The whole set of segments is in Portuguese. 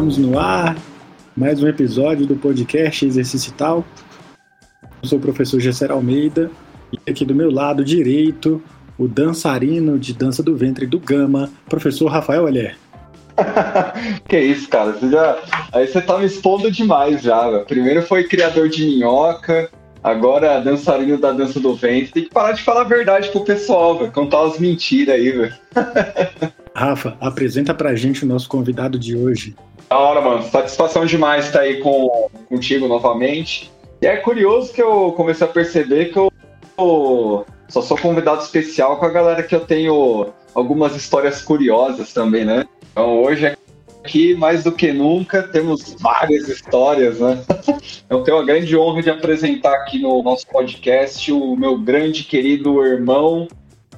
Estamos no ar, mais um episódio do podcast Exercício. Eu sou o professor Gesser Almeida e aqui do meu lado direito, o dançarino de dança do ventre do Gama, professor Rafael Olher. que isso, cara. Você já... Aí você tá me expondo demais já. Véio. Primeiro foi criador de minhoca, agora dançarino da dança do ventre. Tem que parar de falar a verdade pro pessoal, velho. Contar as mentiras aí, velho. Rafa, apresenta pra gente o nosso convidado de hoje. Da hora, mano. Satisfação demais estar aí com, contigo novamente. E é curioso que eu comecei a perceber que eu só sou convidado especial com a galera que eu tenho algumas histórias curiosas também, né? Então hoje aqui, mais do que nunca, temos várias histórias, né? Eu tenho a grande honra de apresentar aqui no nosso podcast o meu grande querido irmão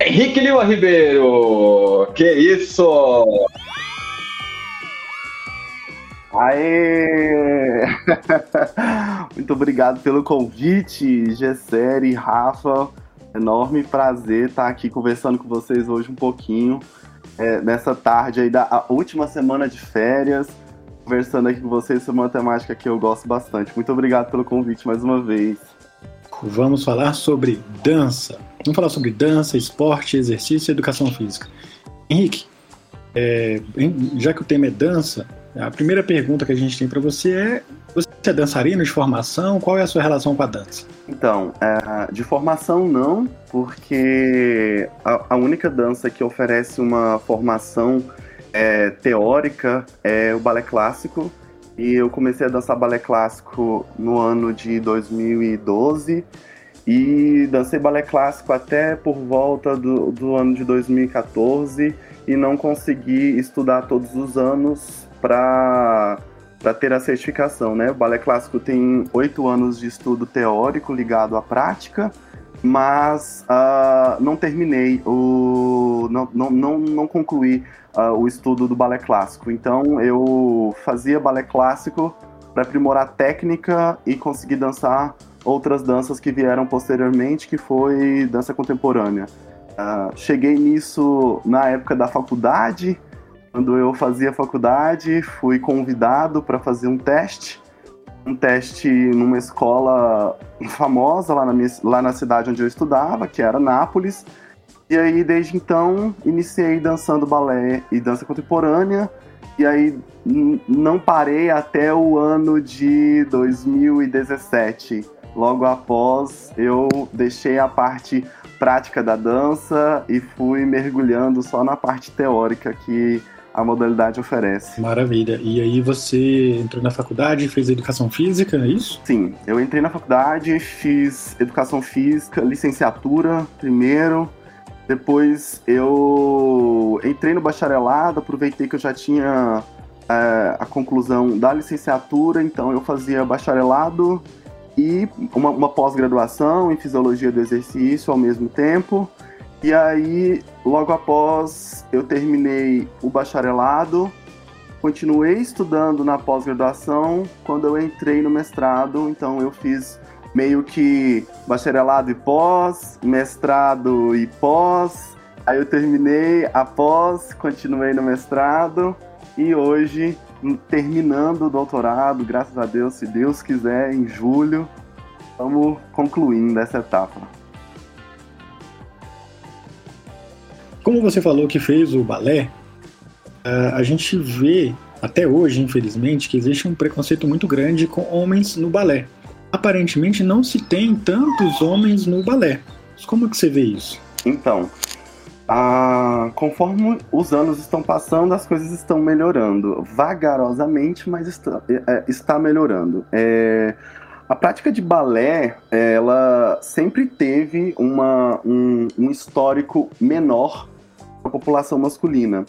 Henrique Lima Ribeiro! Que isso! Aê! Muito obrigado pelo convite, Gesser e Rafa. Enorme prazer estar aqui conversando com vocês hoje um pouquinho, é, nessa tarde aí da última semana de férias, conversando aqui com vocês sobre uma temática que eu gosto bastante. Muito obrigado pelo convite mais uma vez. Vamos falar sobre dança. Vamos falar sobre dança, esporte, exercício e educação física. Henrique, é, já que o tema é dança, a primeira pergunta que a gente tem para você é: você é dançarino de formação? Qual é a sua relação com a dança? Então, é, de formação não, porque a, única dança que oferece uma formação é, teórica é o balé clássico. E eu comecei a dançar balé clássico no ano de 2012 e dancei balé clássico até por volta do, do ano de 2014 e não consegui estudar todos os anos para para ter a certificação, né? O balé clássico tem oito anos de estudo teórico ligado à prática, mas uh, não terminei o não, não, não, não concluí uh, o estudo do balé clássico. Então eu fazia balé clássico para aprimorar técnica e conseguir dançar outras danças que vieram posteriormente, que foi dança contemporânea. Uh, cheguei nisso na época da faculdade, quando eu fazia faculdade, fui convidado para fazer um teste, um teste numa escola famosa lá na, minha, lá na cidade onde eu estudava, que era Nápoles. E aí, desde então, iniciei dançando balé e dança contemporânea. E aí, não parei até o ano de 2017. Logo após, eu deixei a parte prática da dança e fui mergulhando só na parte teórica que a modalidade oferece. Maravilha. E aí você entrou na faculdade e fez educação física, é isso? Sim, eu entrei na faculdade, fiz educação física, licenciatura primeiro. Depois eu entrei no bacharelado, aproveitei que eu já tinha é, a conclusão da licenciatura, então eu fazia bacharelado e uma, uma pós-graduação em fisiologia do exercício ao mesmo tempo. E aí, logo após eu terminei o bacharelado, continuei estudando na pós-graduação. Quando eu entrei no mestrado, então eu fiz meio que bacharelado e pós, mestrado e pós. Aí eu terminei a pós, continuei no mestrado e hoje terminando o doutorado, graças a Deus, se Deus quiser, em julho, estamos concluindo essa etapa. Como você falou que fez o balé, a gente vê até hoje, infelizmente, que existe um preconceito muito grande com homens no balé. Aparentemente não se tem tantos homens no balé. Como é que você vê isso? Então, ah, conforme os anos estão passando, as coisas estão melhorando. Vagarosamente, mas está, é, está melhorando. É, a prática de balé, ela sempre teve uma, um, um histórico menor a população masculina.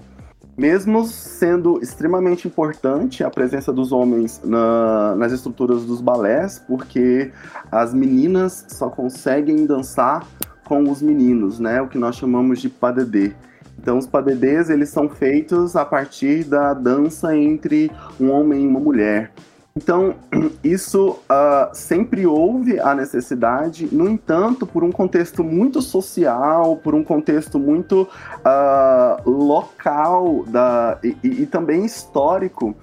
Mesmo sendo extremamente importante a presença dos homens na, nas estruturas dos balés, porque as meninas só conseguem dançar com os meninos, né? O que nós chamamos de padedê. Então, os padedês, eles são feitos a partir da dança entre um homem e uma mulher. Então, isso uh, sempre houve a necessidade, no entanto, por um contexto muito social, por um contexto muito uh, local da, e, e, também histórico,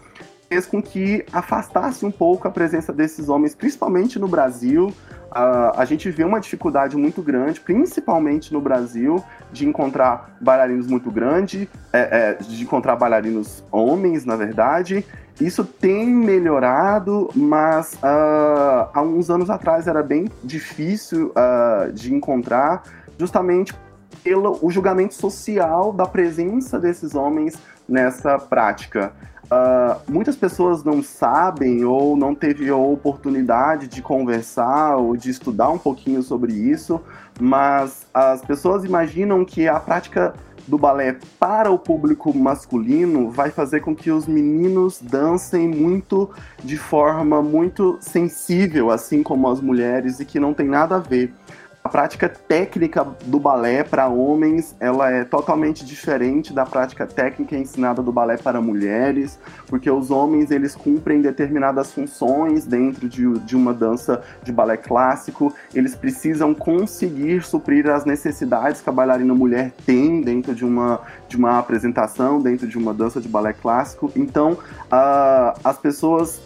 fez com que afastasse um pouco a presença desses homens, principalmente no Brasil. A gente vê uma dificuldade muito grande, principalmente no Brasil, de encontrar bailarinos muito grande, é, é, de encontrar bailarinos homens, na verdade. Isso tem melhorado, mas uh, há uns anos atrás era bem difícil uh, de encontrar, justamente pelo o julgamento social da presença desses homens nessa prática. Uh, muitas pessoas não sabem ou não teve a oportunidade de conversar ou de estudar um pouquinho sobre isso, mas as pessoas imaginam que a prática do balé para o público masculino vai fazer com que os meninos dancem muito de forma muito sensível, assim como as mulheres, e que não tem nada a ver a prática técnica do balé para homens ela é totalmente diferente da prática técnica ensinada do balé para mulheres, porque os homens eles cumprem determinadas funções dentro de, de uma dança de balé clássico, eles precisam conseguir suprir as necessidades que a bailarina mulher tem dentro de uma, de uma apresentação, dentro de uma dança de balé clássico. Então, uh, as pessoas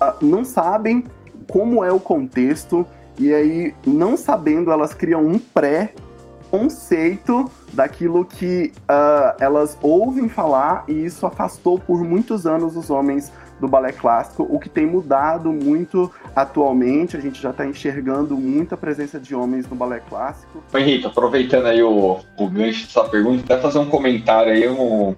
uh, não sabem como é o contexto e aí, não sabendo, elas criam um pré-conceito daquilo que uh, elas ouvem falar, e isso afastou por muitos anos os homens do balé clássico, o que tem mudado muito atualmente. A gente já está enxergando muita presença de homens no balé clássico. Henrique, aproveitando aí o, o gancho dessa pergunta, até fazer um comentário aí, um,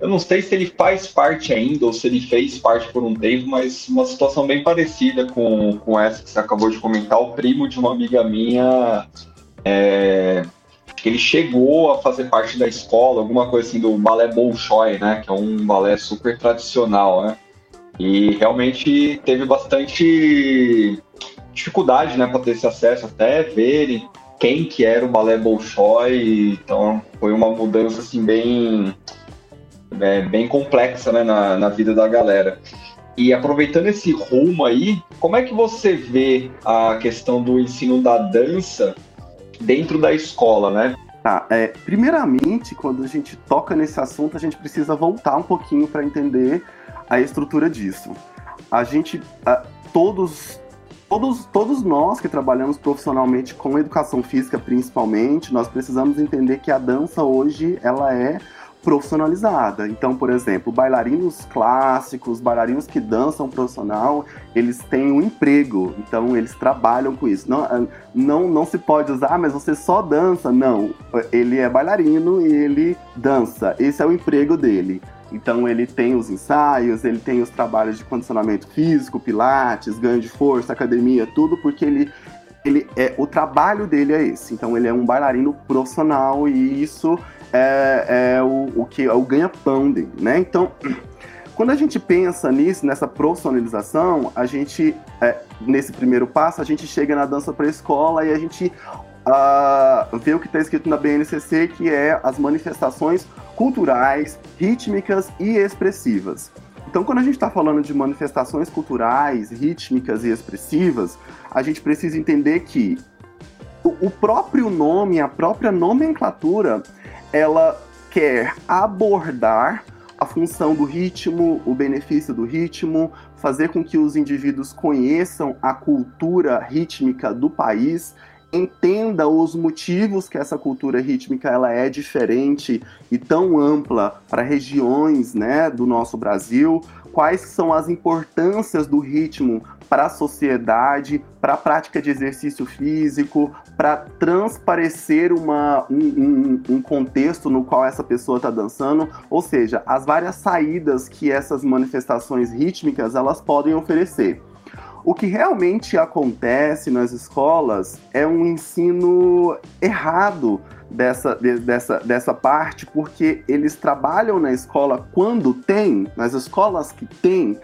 eu não sei se ele faz parte ainda ou se ele fez parte por um tempo, mas uma situação bem parecida com, com essa que você acabou de comentar. O primo de uma amiga minha, é, ele chegou a fazer parte da escola, alguma coisa assim do balé Bolshoi, né? Que é um balé super tradicional, né? E realmente teve bastante dificuldade, né, para ter esse acesso, até ver quem que era o balé Bolshoi. Então foi uma mudança assim bem é, bem complexa né, na, na vida da galera. E aproveitando esse rumo aí, como é que você vê a questão do ensino da dança dentro da escola, né? Tá, é, primeiramente, quando a gente toca nesse assunto, a gente precisa voltar um pouquinho para entender a estrutura disso. A gente, a, todos, todos, todos nós que trabalhamos profissionalmente com educação física, principalmente, nós precisamos entender que a dança hoje ela é profissionalizada. Então, por exemplo, bailarinos clássicos, bailarinos que dançam profissional, eles têm um emprego, então eles trabalham com isso. Não, ah, não, não se pode usar, ah, mas você só dança. Não, ele é bailarino e ele dança. Esse é o emprego dele. Então ele tem os ensaios, ele tem os trabalhos de condicionamento físico, pilates, ganho de força, academia, tudo porque ele ele é o trabalho dele é esse. Então ele é um bailarino profissional e isso é, é o, o que é o ganha-pão dele, né? Então, quando a gente pensa nisso, nessa profissionalização, a gente, é, nesse primeiro passo, a gente chega na dança para a escola e a gente uh, vê o que está escrito na BNCC, que é as manifestações culturais, rítmicas e expressivas. Então, quando a gente está falando de manifestações culturais, rítmicas e expressivas, a gente precisa entender que o próprio nome, a própria nomenclatura, ela quer abordar a função do ritmo, o benefício do ritmo, fazer com que os indivíduos conheçam a cultura rítmica do país, entenda os motivos que essa cultura rítmica ela é diferente e tão ampla para regiões, né, do nosso Brasil, quais são as importâncias do ritmo para a sociedade, para a prática de exercício físico, para transparecer uma, um, um, um, contexto no qual essa pessoa está dançando, ou seja, as várias saídas que essas manifestações rítmicas elas podem oferecer. O que realmente acontece nas escolas é um ensino errado dessa, de, dessa, dessa parte, porque eles trabalham na escola quando tem, nas escolas que tem,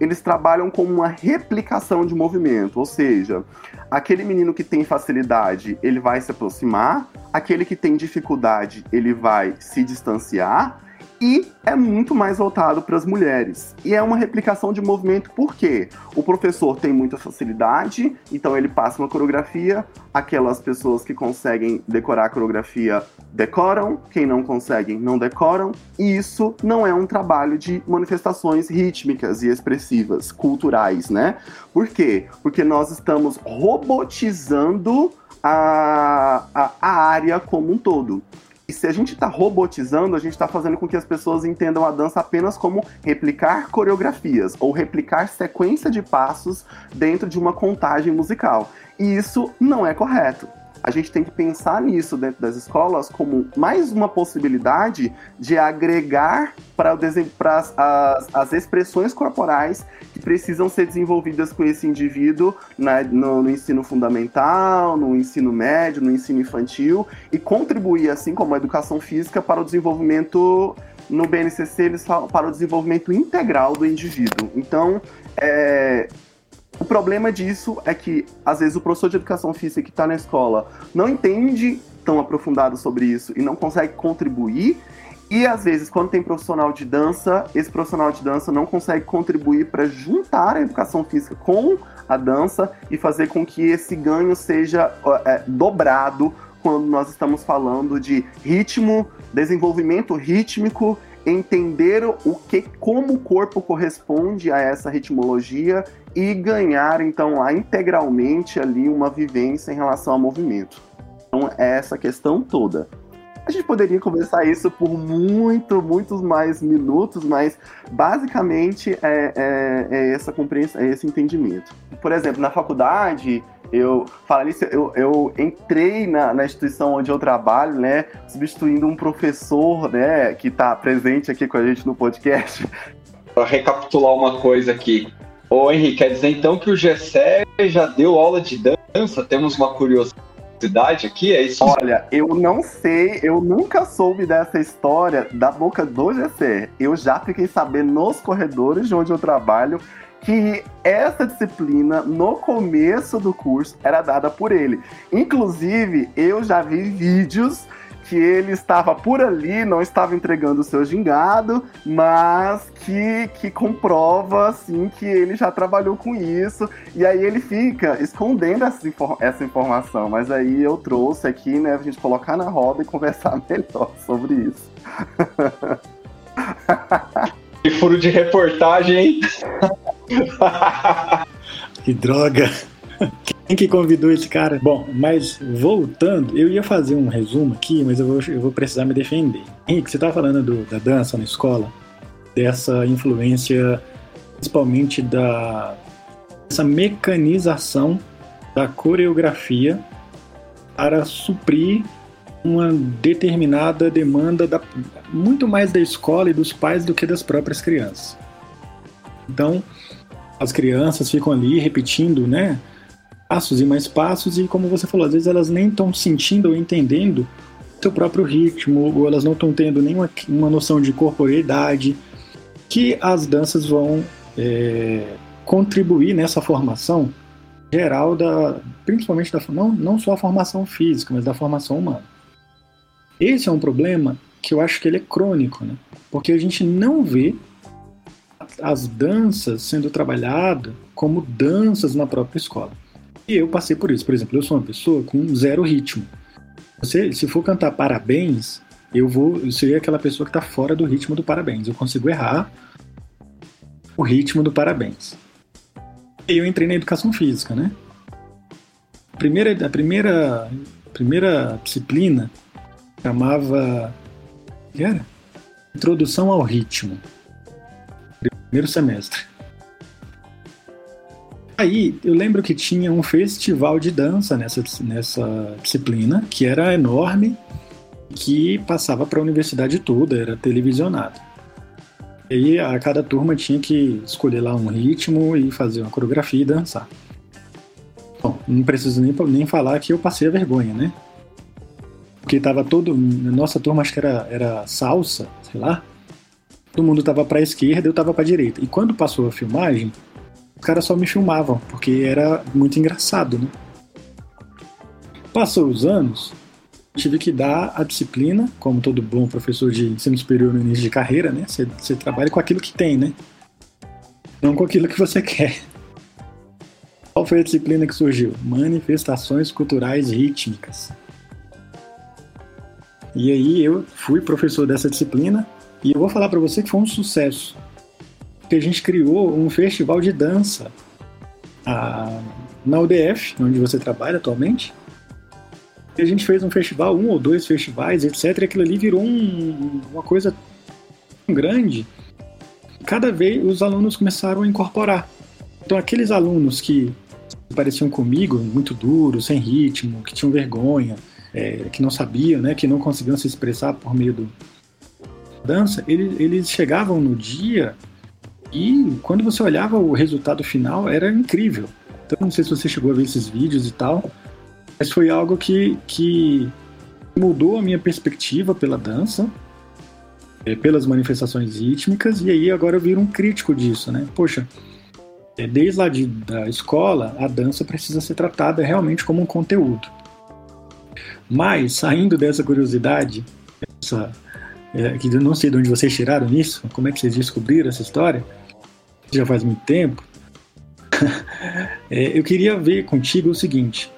eles trabalham com uma replicação de movimento, ou seja, aquele menino que tem facilidade, ele vai se aproximar, aquele que tem dificuldade, ele vai se distanciar, e é muito mais voltado para as mulheres. E é uma replicação de movimento porque o professor tem muita facilidade, então ele passa uma coreografia, aquelas pessoas que conseguem decorar a coreografia decoram, quem não consegue não decoram, e isso não é um trabalho de manifestações rítmicas e expressivas, culturais, né? Por quê? Porque nós estamos robotizando a, a, a área como um todo. E se a gente está robotizando, a gente está fazendo com que as pessoas entendam a dança apenas como replicar coreografias ou replicar sequência de passos dentro de uma contagem musical. E isso não é correto a gente tem que pensar nisso dentro das escolas como mais uma possibilidade de agregar para as, as expressões corporais que precisam ser desenvolvidas com esse indivíduo na, no, no, ensino fundamental, no ensino médio, no ensino infantil e contribuir, assim como a educação física, para o desenvolvimento. No BNCC, eles falam para o desenvolvimento integral do indivíduo. Então, é, o problema disso é que, às vezes, o professor de educação física que está na escola não entende tão aprofundado sobre isso e não consegue contribuir. E às vezes, quando tem profissional de dança, esse profissional de dança não consegue contribuir para juntar a educação física com a dança e fazer com que esse ganho seja é, dobrado quando nós estamos falando de ritmo, desenvolvimento rítmico entender o que como o corpo corresponde a essa ritmologia e ganhar então lá integralmente ali uma vivência em relação ao movimento. Então é essa questão toda. A gente poderia conversar isso por muito, muitos mais minutos, mas basicamente é, é, é essa compreensão, é esse entendimento. Por exemplo, na faculdade, eu falo isso, eu, eu entrei na, na, instituição onde eu trabalho, né, substituindo um professor, né, que está presente aqui com a gente no podcast. Para recapitular uma coisa aqui, Ô Henrique, quer dizer então que o Gessé já deu aula de dança? Temos uma curiosidade aqui, é isso? Olha, eu não sei, eu nunca soube dessa história da boca do Gessé. Eu já fiquei sabendo nos corredores de onde eu trabalho que essa disciplina, no começo do curso, era dada por ele. Inclusive, eu já vi vídeos que ele estava por ali, não estava entregando o seu gingado, mas que, que comprova, assim, que ele já trabalhou com isso. E aí ele fica escondendo essa, essa informação. Mas aí eu trouxe aqui, né, a gente colocar na roda e conversar melhor sobre isso. Que furo de reportagem, que droga! Quem que convidou esse cara? Bom, mas voltando, eu ia fazer um resumo aqui, mas eu vou, eu vou precisar me defender. Henrique, você estava falando do, da dança na escola, dessa influência, principalmente da essa mecanização da coreografia para suprir uma determinada demanda da, muito mais da escola e dos pais do que das próprias crianças. Então, as crianças ficam ali repetindo, né? passos e mais passos, e como você falou, às vezes elas nem estão sentindo ou entendendo seu próprio ritmo, ou elas não estão tendo nenhuma uma noção de corporeidade, que as danças vão é, contribuir nessa formação geral da, principalmente da não, não só a formação física, mas da formação humana. Esse é um problema que eu acho que ele é crônico, né? Porque a gente não vê as danças sendo trabalhadas como danças na própria escola. E eu passei por isso. Por exemplo, eu sou uma pessoa com zero ritmo. Você, se for cantar parabéns, eu vou eu seria aquela pessoa que está fora do ritmo do parabéns. Eu consigo errar o ritmo do parabéns. E eu entrei na educação física, né? A primeira, a primeira, primeira disciplina chamava. que era? Introdução ao ritmo. Primeiro semestre. Aí eu lembro que tinha um festival de dança nessa, nessa disciplina, que era enorme, que passava para a universidade toda, era televisionado. E aí a cada turma tinha que escolher lá um ritmo e fazer uma coreografia e dançar. Bom, não preciso nem, nem falar que eu passei a vergonha, né? Porque tava todo. Nossa turma acho que era, era salsa, sei lá. Todo mundo tava para esquerda, eu tava para direita. E quando passou a filmagem, os caras só me filmavam, porque era muito engraçado, né? Passou os anos, tive que dar a disciplina, como todo bom professor de ensino superior no início de carreira, né? Você, você trabalha com aquilo que tem, né? Não com aquilo que você quer. Qual foi a disciplina que surgiu? Manifestações culturais rítmicas. E aí eu fui professor dessa disciplina e eu vou falar para você que foi um sucesso. Porque a gente criou um festival de dança a, na UDF, onde você trabalha atualmente. E a gente fez um festival, um ou dois festivais, etc. E aquilo ali virou um, uma coisa grande. Cada vez os alunos começaram a incorporar. Então, aqueles alunos que pareciam comigo, muito duros, sem ritmo, que tinham vergonha, é, que não sabiam, né, que não conseguiam se expressar por meio do dança, eles, eles chegavam no dia e quando você olhava o resultado final era incrível. Então, não sei se você chegou a ver esses vídeos e tal, mas foi algo que, que mudou a minha perspectiva pela dança, é, pelas manifestações rítmicas, e aí agora eu viro um crítico disso, né? Poxa, é, desde lá de, da escola, a dança precisa ser tratada realmente como um conteúdo. Mas, saindo dessa curiosidade, essa, é, que eu não sei de onde vocês tiraram isso, como é que vocês descobriram essa história, já faz muito tempo, é, eu queria ver contigo o seguinte: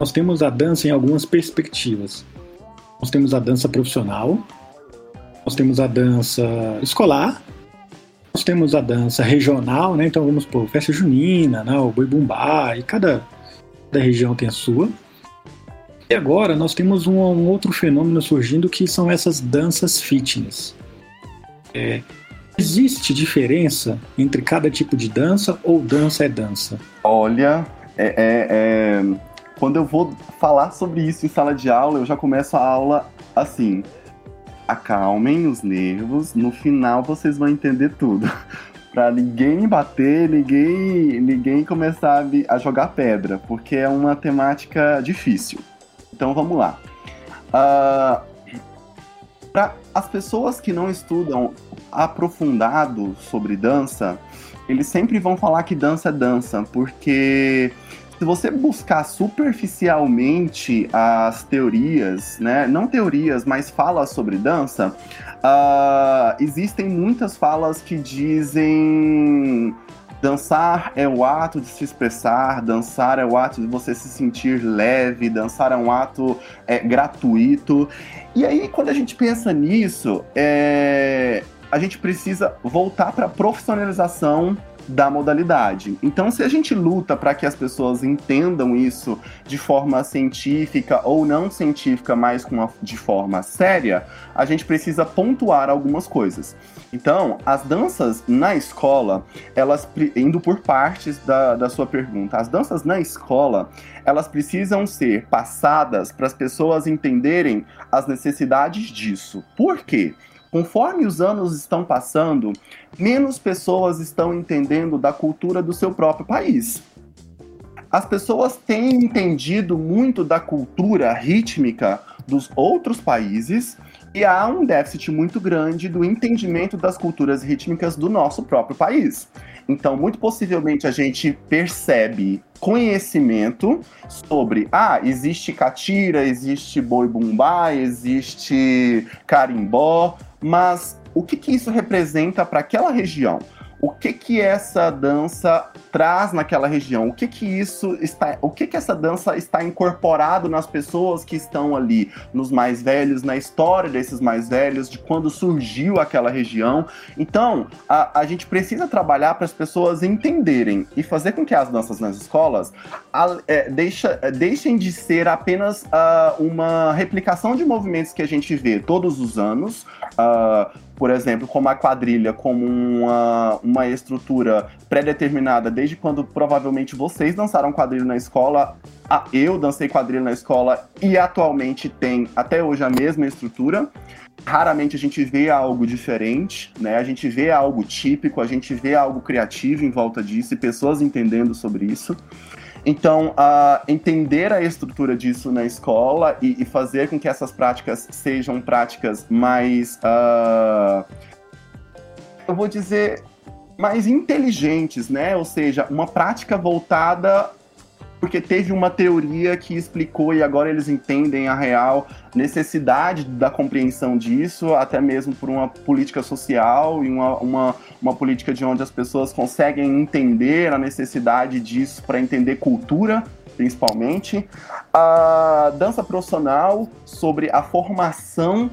nós temos a dança em algumas perspectivas. Nós temos a dança profissional, nós temos a dança escolar, nós temos a dança regional, né? Então vamos por festa junina, né? o boi bumbá, e cada, cada região tem a sua. E agora nós temos um, um outro fenômeno surgindo que são essas danças fitness. É, existe diferença entre cada tipo de dança ou dança é dança? Olha, é, é, é, quando eu vou falar sobre isso em sala de aula, eu já começo a aula assim acalmem os nervos, no final vocês vão entender tudo. pra ninguém bater, ninguém, ninguém começar a jogar pedra, porque é uma temática difícil. Então vamos lá. Uh, ah, para as pessoas que não estudam aprofundado sobre dança, eles sempre vão falar que dança é dança, porque se você buscar superficialmente as teorias, né, não teorias, mas falas sobre dança, uh, existem muitas falas que dizem dançar é o ato de se expressar, dançar é o ato de você se sentir leve, dançar é um ato é, gratuito. E aí, quando a gente pensa nisso, é, a gente precisa voltar para a profissionalização da modalidade. Então, se a gente luta para que as pessoas entendam isso de forma científica ou não científica, mas com uma, de forma séria, a gente precisa pontuar algumas coisas. Então, as danças na escola, elas indo por partes da, da sua pergunta, as danças na escola, elas precisam ser passadas para as pessoas entenderem as necessidades disso. Por quê? Conforme os anos estão passando, menos pessoas estão entendendo da cultura do seu próprio país. As pessoas têm entendido muito da cultura rítmica dos outros países e há um déficit muito grande do entendimento das culturas rítmicas do nosso próprio país. Então, muito possivelmente a gente percebe conhecimento sobre, ah, existe catira, existe boi bumbá, existe carimbó, mas o que, que isso representa para aquela região? O que que essa dança traz naquela região? O que que isso está, o que que essa dança está incorporado nas pessoas que estão ali, nos mais velhos, na história desses mais velhos, de quando surgiu aquela região? Então, a, a gente precisa trabalhar para as pessoas entenderem e fazer com que as danças nas escolas a, é, deixa, é, deixem de ser apenas uh, uma replicação de movimentos que a gente vê todos os anos, uh, por exemplo, como a quadrilha, como uma, uma estrutura pré-determinada desde quando provavelmente vocês dançaram quadrilha na escola, eu dancei quadrilha na escola e atualmente tem até hoje a mesma estrutura. Raramente a gente vê algo diferente, né? A gente vê algo típico, a gente vê algo criativo em volta disso e pessoas entendendo sobre isso. Então, uh, entender a estrutura disso na escola e, e, fazer com que essas práticas sejam práticas mais. Uh, eu vou dizer. mais inteligentes, né? Ou seja, uma prática voltada porque teve uma teoria que explicou e agora eles entendem a real necessidade da compreensão disso, até mesmo por uma política social e uma, uma, uma política de onde as pessoas conseguem entender a necessidade disso para entender cultura, principalmente. A dança profissional sobre a formação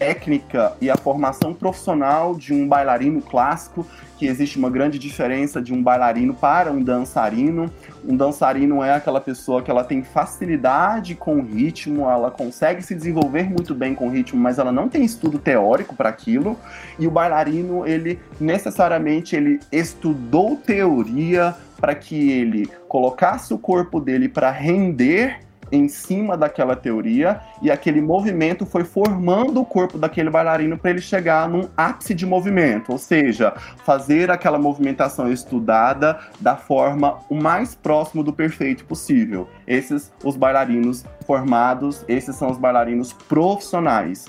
técnica e a formação profissional de um bailarino clássico, que existe uma grande diferença de um bailarino para um dançarino. Um dançarino é aquela pessoa que ela tem facilidade com o ritmo, ela consegue se desenvolver muito bem com o ritmo, mas ela não tem estudo teórico para aquilo. E o bailarino, ele necessariamente ele estudou teoria para que ele colocasse o corpo dele para render em cima daquela teoria e aquele movimento foi formando o corpo daquele bailarino para ele chegar num ápice de movimento, ou seja, fazer aquela movimentação estudada da forma o mais próximo do perfeito possível. Esses os bailarinos formados, esses são os bailarinos profissionais.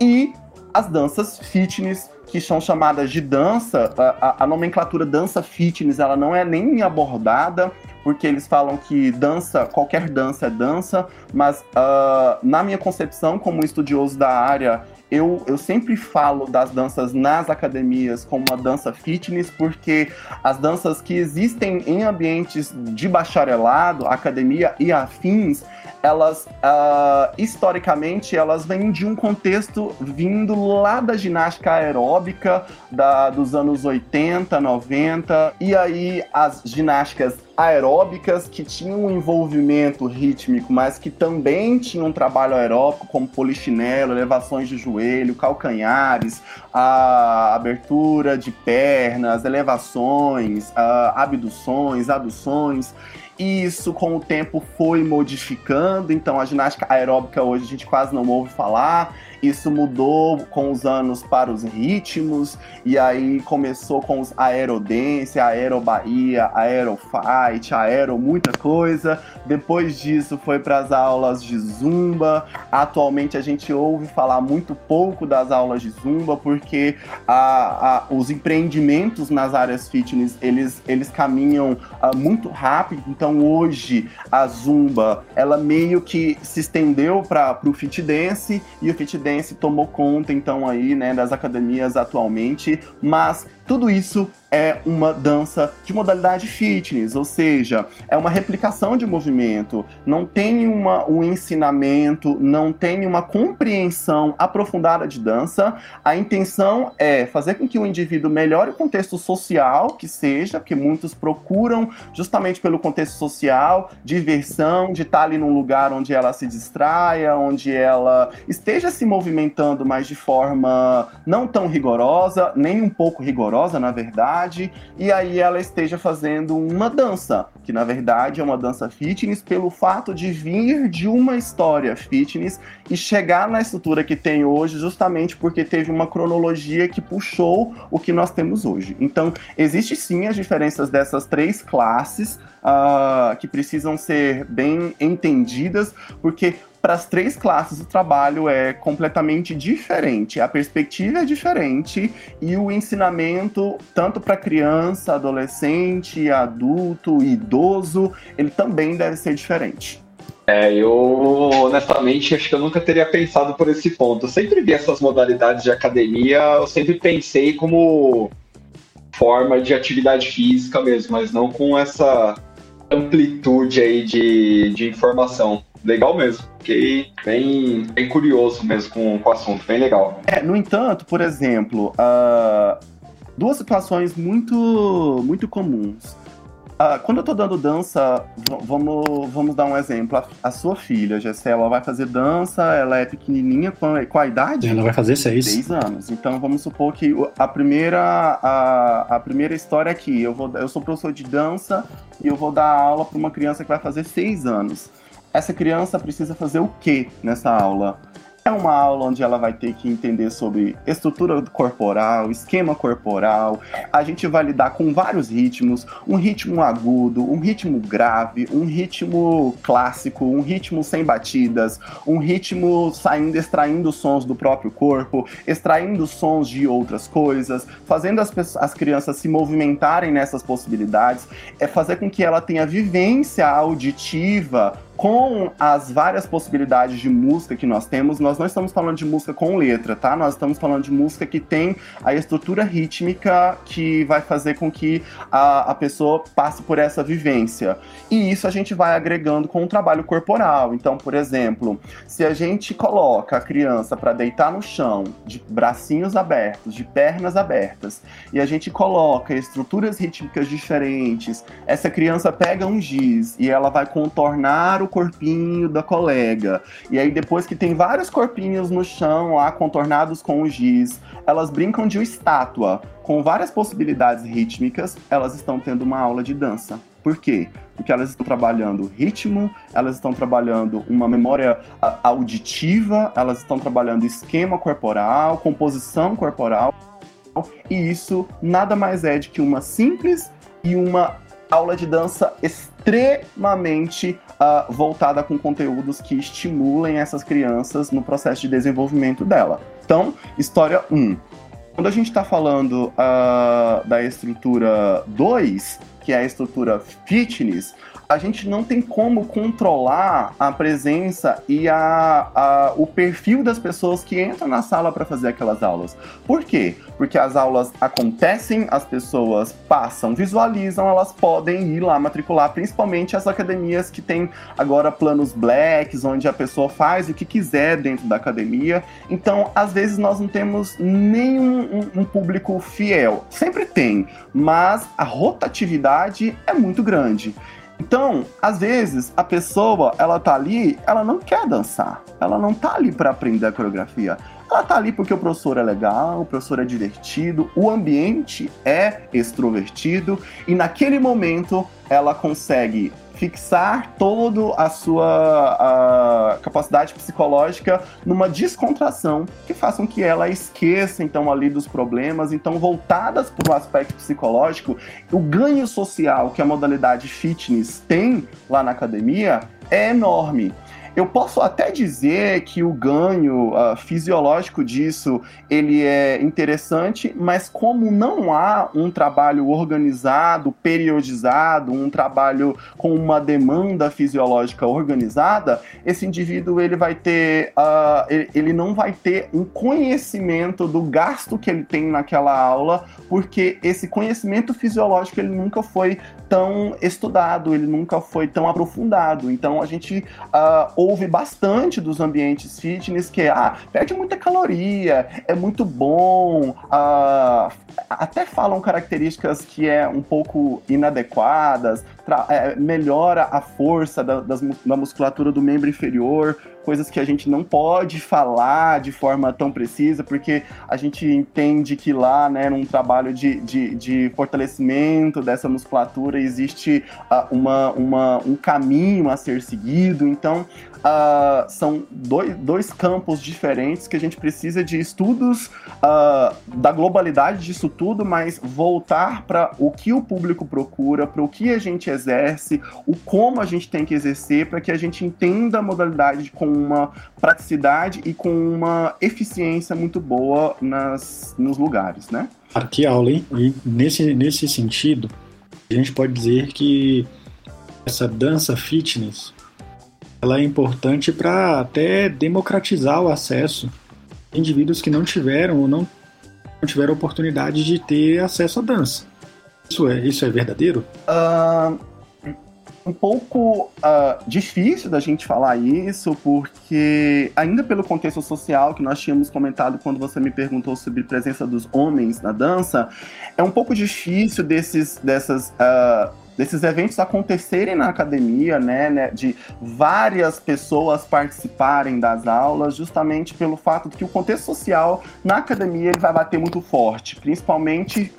E as danças fitness que são chamadas de dança, a, a, nomenclatura dança fitness, ela não é nem abordada, porque eles falam que dança, qualquer dança é dança, mas uh, na minha concepção, como estudioso da área, eu, eu sempre falo das danças nas academias como uma dança fitness, porque as danças que existem em ambientes de bacharelado, academia e afins, elas uh, historicamente elas vêm de um contexto vindo lá da ginástica aeróbica da, dos anos 80, 90, e aí as ginásticas aeróbicas que tinham um envolvimento rítmico, mas que também tinham um trabalho aeróbico, como polichinelo, elevações de joelho, calcanhares, a abertura de pernas, elevações, abduções, aduções. Isso, com o tempo, foi modificando. Então, a ginástica aeróbica hoje a gente quase não ouve falar. Isso mudou com os anos para os ritmos, e aí começou com os aerodance, aerobahia, aerofight, aero muita coisa. Depois disso foi para as aulas de zumba. Atualmente a gente ouve falar muito pouco das aulas de zumba, porque a, a, os empreendimentos nas áreas fitness, eles, eles caminham uh, muito rápido. Então hoje a zumba, ela meio que se estendeu para o fit dance, e o fit dance Fluminense tomou conta então aí, né, das academias atualmente, mas tudo isso é uma dança de modalidade fitness, ou seja, é uma replicação de movimento, não tem uma, um ensinamento, não tem uma compreensão aprofundada de dança. A intenção é fazer com que o indivíduo melhore o contexto social, que seja, que muitos procuram justamente pelo contexto social, diversão, de estar ali num lugar onde ela se distraia, onde ela esteja se movimentando, mas de forma não tão rigorosa, nem um pouco rigorosa, na verdade e aí ela esteja fazendo uma dança, que na verdade é uma dança fitness, pelo fato de vir de uma história fitness e chegar na estrutura que tem hoje, justamente porque teve uma cronologia que puxou o que nós temos hoje. Então, existe sim as diferenças dessas três classes uh, que precisam ser bem entendidas, porque para as três classes o trabalho é completamente diferente, a perspectiva é diferente e o ensinamento, tanto para criança, adolescente, adulto, idoso, ele também deve ser diferente. É, eu honestamente acho que eu nunca teria pensado por esse ponto. Eu sempre vi essas modalidades de academia, eu sempre pensei como forma de atividade física mesmo, mas não com essa amplitude aí de, de informação legal mesmo. Fiquei bem, bem curioso mesmo com, com o assunto, bem legal. É, no entanto, por exemplo, uh, duas situações muito, muito comuns. Uh, quando eu tô dando dança, vamos, vamos dar um exemplo. A, a sua filha, Gessé, ela vai fazer dança, ela é pequenininha, com, com a idade? Ela vai fazer seis. Seis anos. Então vamos supor que a primeira, a, a primeira história aqui, eu, vou, eu sou professor de dança e eu vou dar aula para uma criança que vai fazer seis anos essa criança precisa fazer o que nessa aula? É uma aula onde ela vai ter que entender sobre estrutura corporal, esquema corporal. A gente vai lidar com vários ritmos: um ritmo agudo, um ritmo grave, um ritmo clássico, um ritmo sem batidas, um ritmo saindo, extraindo sons do próprio corpo, extraindo sons de outras coisas, fazendo as, as crianças se movimentarem nessas possibilidades, é fazer com que ela tenha vivência auditiva com as várias possibilidades de música que nós temos, nós não estamos falando de música com letra, tá? Nós estamos falando de música que tem a estrutura rítmica que vai fazer com que a, a pessoa passe por essa vivência. E isso a gente vai agregando com o trabalho corporal. Então, por exemplo, se a gente coloca a criança para deitar no chão, de bracinhos abertos, de pernas abertas, e a gente coloca estruturas rítmicas diferentes, essa criança pega um giz e ela vai contornar o corpinho da colega. E aí, depois que tem vários corpinhos no chão lá, contornados com o giz, elas brincam de estátua. Com várias possibilidades rítmicas, elas estão tendo uma aula de dança. Por quê? Porque elas estão trabalhando ritmo, elas estão trabalhando uma memória auditiva, elas estão trabalhando esquema corporal, composição corporal. E isso nada mais é de que uma simples e uma aula de dança extremamente uh, voltada com conteúdos que estimulem essas crianças no processo de desenvolvimento dela. Então, história 1. Quando a gente está falando uh, da estrutura 2, que é a estrutura fitness, a gente não tem como controlar a presença e a, a o perfil das pessoas que entram na sala para fazer aquelas aulas. Por quê? Porque as aulas acontecem, as pessoas passam, visualizam, elas podem ir lá matricular, principalmente as academias que têm agora planos blacks, onde a pessoa faz o que quiser dentro da academia. Então, às vezes, nós não temos nenhum um, um público fiel. Sempre tem, mas a rotatividade é muito grande. Então, às vezes, a pessoa, ela tá ali, ela não quer dançar. Ela não tá ali para aprender a coreografia. Ela tá ali porque o professor é legal, o professor é divertido, o ambiente é extrovertido e naquele momento ela consegue fixar toda a sua a capacidade psicológica numa descontração que façam que ela esqueça então ali dos problemas, então voltadas para o aspecto psicológico, o ganho social que a modalidade fitness tem lá na academia é enorme. Eu posso até dizer que o ganho uh, fisiológico disso ele é interessante, mas como não há um trabalho organizado, periodizado, um trabalho com uma demanda fisiológica organizada, esse indivíduo ele vai ter, uh, ele, ele não vai ter um conhecimento do gasto que ele tem naquela aula, porque esse conhecimento fisiológico ele nunca foi tão estudado, ele nunca foi tão aprofundado. Então a gente uh, ouve bastante dos ambientes fitness que ah, perde muita caloria, é muito bom, uh, até falam características que é um pouco inadequadas, é, melhora a força da, das, da musculatura do membro inferior, coisas que a gente não pode falar de forma tão precisa, porque a gente entende que lá, né, num trabalho de, de, de fortalecimento dessa musculatura, existe uh, uma, uma, um caminho a ser seguido. Então, uh, são dois, dois campos diferentes que a gente precisa de estudos uh, da globalidade disso tudo, mas voltar para o que o público procura, para o que a gente exerce, o como a gente tem que exercer, para que a gente entenda a modalidade com uma praticidade e com uma eficiência muito boa nas, nos lugares, né? Aqui aula, hein? E nesse, nesse sentido, a gente pode dizer que essa dança fitness ela é importante para até democratizar o acesso indivíduos que não tiveram ou não, não tiveram oportunidade de ter acesso à dança. Isso é, isso é verdadeiro? Uh, um pouco uh, difícil da gente falar isso, porque ainda pelo contexto social que nós tínhamos comentado quando você me perguntou sobre a presença dos homens na dança, é um pouco difícil desses, dessas uh, desses eventos acontecerem na academia, né, né, de várias pessoas participarem das aulas, justamente pelo fato de que o contexto social na academia ele vai bater muito forte, principalmente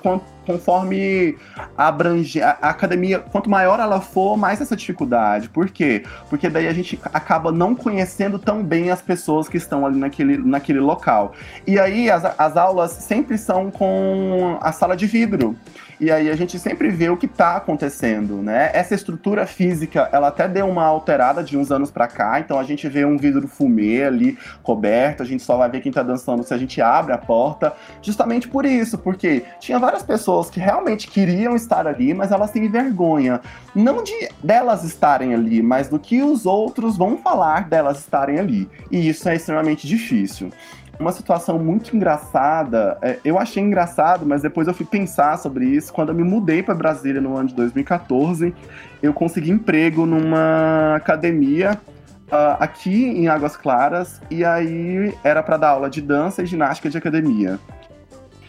conforme abrange a, academia, quanto maior ela for, mais essa dificuldade. Por quê? Porque daí a gente acaba não conhecendo tão bem as pessoas que estão ali naquele, naquele local. E aí as, as aulas sempre são com a sala de vidro. E aí a gente sempre vê o que está acontecendo, né? Essa estrutura física, ela até deu uma alterada de uns anos para cá, então a gente vê um vidro fumê ali coberto, a gente só vai ver quem está dançando se a gente abre a porta, justamente por isso, porque tinha várias pessoas que realmente queriam estar ali, mas elas têm vergonha, não de delas estarem ali, mas do que os outros vão falar delas estarem ali. E isso é extremamente difícil uma situação muito engraçada. É, eu achei engraçado, mas depois eu fui pensar sobre isso. Quando eu me mudei para Brasília no ano de 2014, eu consegui emprego numa academia uh, aqui em Águas Claras, e aí era para dar aula de dança e ginástica de academia.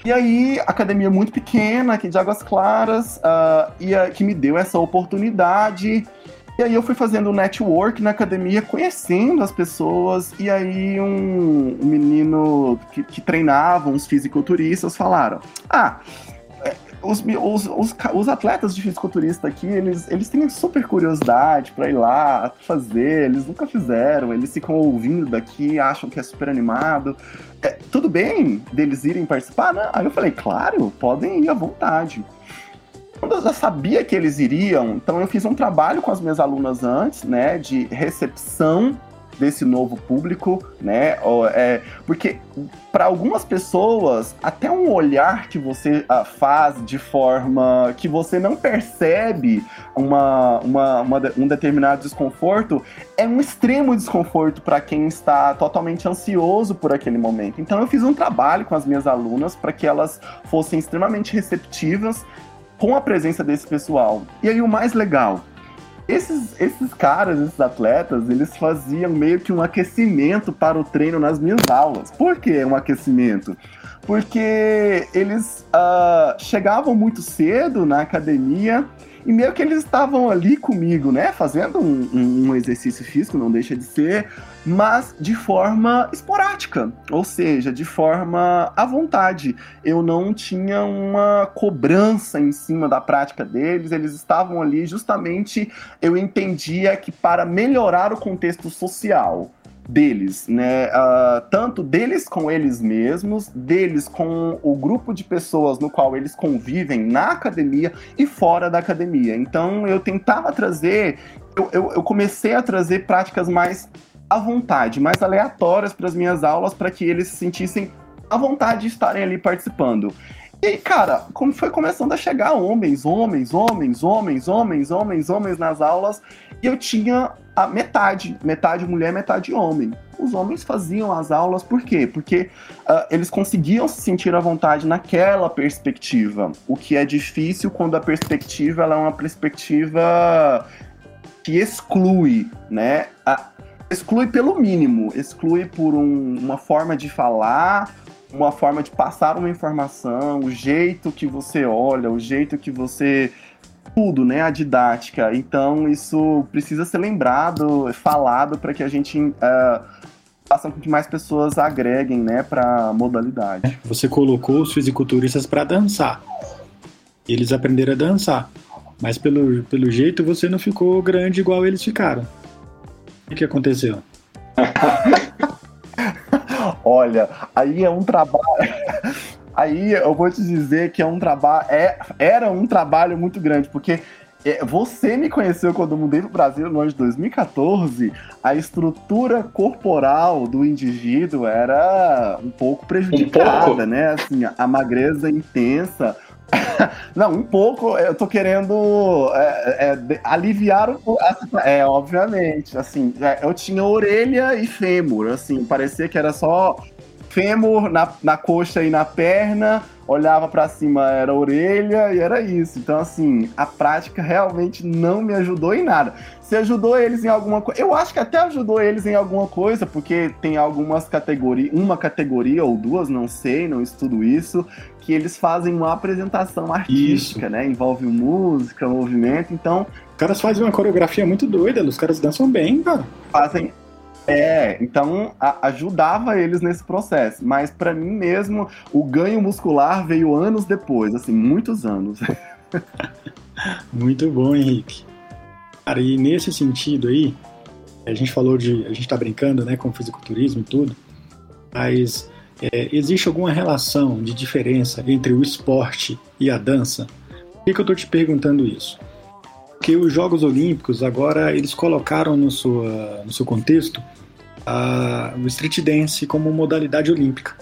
E aí, academia muito pequena aqui de Águas Claras, uh, e a, que me deu essa oportunidade e aí eu fui fazendo network na academia, conhecendo as pessoas, e aí um, menino que, que treinava, uns fisiculturistas, falaram: Ah, é, os, os, os, os, atletas de fisiculturista aqui, eles, eles têm super curiosidade para ir lá fazer, eles nunca fizeram, eles ficam ouvindo daqui, acham que é super animado. É, tudo bem deles irem participar, né? Aí eu falei, claro, podem ir à vontade. Quando eu já sabia que eles iriam, então eu fiz um trabalho com as minhas alunas antes, né, de recepção desse novo público, né? É, porque para algumas pessoas, até um olhar que você uh, faz de forma que você não percebe uma, uma, uma, um determinado desconforto é um extremo desconforto para quem está totalmente ansioso por aquele momento. Então eu fiz um trabalho com as minhas alunas para que elas fossem extremamente receptivas com a presença desse pessoal. E aí o mais legal, esses, esses caras, esses atletas, eles faziam meio que um aquecimento para o treino nas minhas aulas. Por que um aquecimento? Porque eles uh, chegavam muito cedo na academia e meio que eles estavam ali comigo, né? Fazendo um, um, um exercício físico, não deixa de ser, mas de forma esporádica, ou seja, de forma à vontade. Eu não tinha uma cobrança em cima da prática deles, eles estavam ali justamente, eu entendia que para melhorar o contexto social deles, né? Uh, tanto deles com eles mesmos, deles com o grupo de pessoas no qual eles convivem na academia e fora da academia. Então eu tentava trazer, eu, eu, eu comecei a trazer práticas mais à vontade, mais aleatórias para as minhas aulas, para que eles se sentissem à vontade de estarem ali participando. E aí, cara, como foi começando a chegar homens, homens, homens, homens, homens, homens, homens nas aulas, e eu tinha a metade, metade mulher, metade homem. Os homens faziam as aulas por quê? Porque uh, eles conseguiam se sentir à vontade naquela perspectiva, o que é difícil quando a perspectiva é uma perspectiva que exclui, né? A, exclui pelo mínimo, exclui por um, uma forma de falar, uma forma de passar uma informação, o jeito que você olha, o jeito que você tudo, né? A didática. Então, isso precisa ser lembrado, falado, para que a gente uh, faça com que mais pessoas agreguem, né, para modalidade. Você colocou os fisiculturistas para dançar. Eles aprenderam a dançar. Mas pelo, pelo jeito você não ficou grande igual eles ficaram. O que aconteceu? Olha, aí é um trabalho. aí eu vou te dizer que é um trabalho. É, era um trabalho muito grande, porque é, você me conheceu quando eu mudei para o Brasil no ano de 2014. A estrutura corporal do indivíduo era um pouco prejudicada, um pouco. né? Assim, a magreza intensa. Não, um pouco. Eu tô querendo é, é, aliviar o. É, obviamente. Assim, é, eu tinha orelha e fêmur. Assim, parecia que era só fêmur na, na coxa e na perna, olhava para cima era orelha e era isso. Então, assim, a prática realmente não me ajudou em nada. Se ajudou eles em alguma coisa, eu acho que até ajudou eles em alguma coisa, porque tem algumas categorias, uma categoria ou duas, não sei, não estudo isso, que eles fazem uma apresentação artística, isso. né? Envolve música, movimento, então. Os caras fazem uma coreografia muito doida, os caras dançam bem, cara. Fazem, é, então a, ajudava eles nesse processo. Mas para mim mesmo, o ganho muscular veio anos depois, assim, muitos anos. Muito bom, Henrique. Cara, e nesse sentido aí, a gente falou de. A gente tá brincando, né, com fisiculturismo e tudo, mas é, existe alguma relação de diferença entre o esporte e a dança? Por que, que eu tô te perguntando isso? Porque os Jogos Olímpicos agora eles colocaram no, sua, no seu contexto a, o street dance como modalidade olímpica.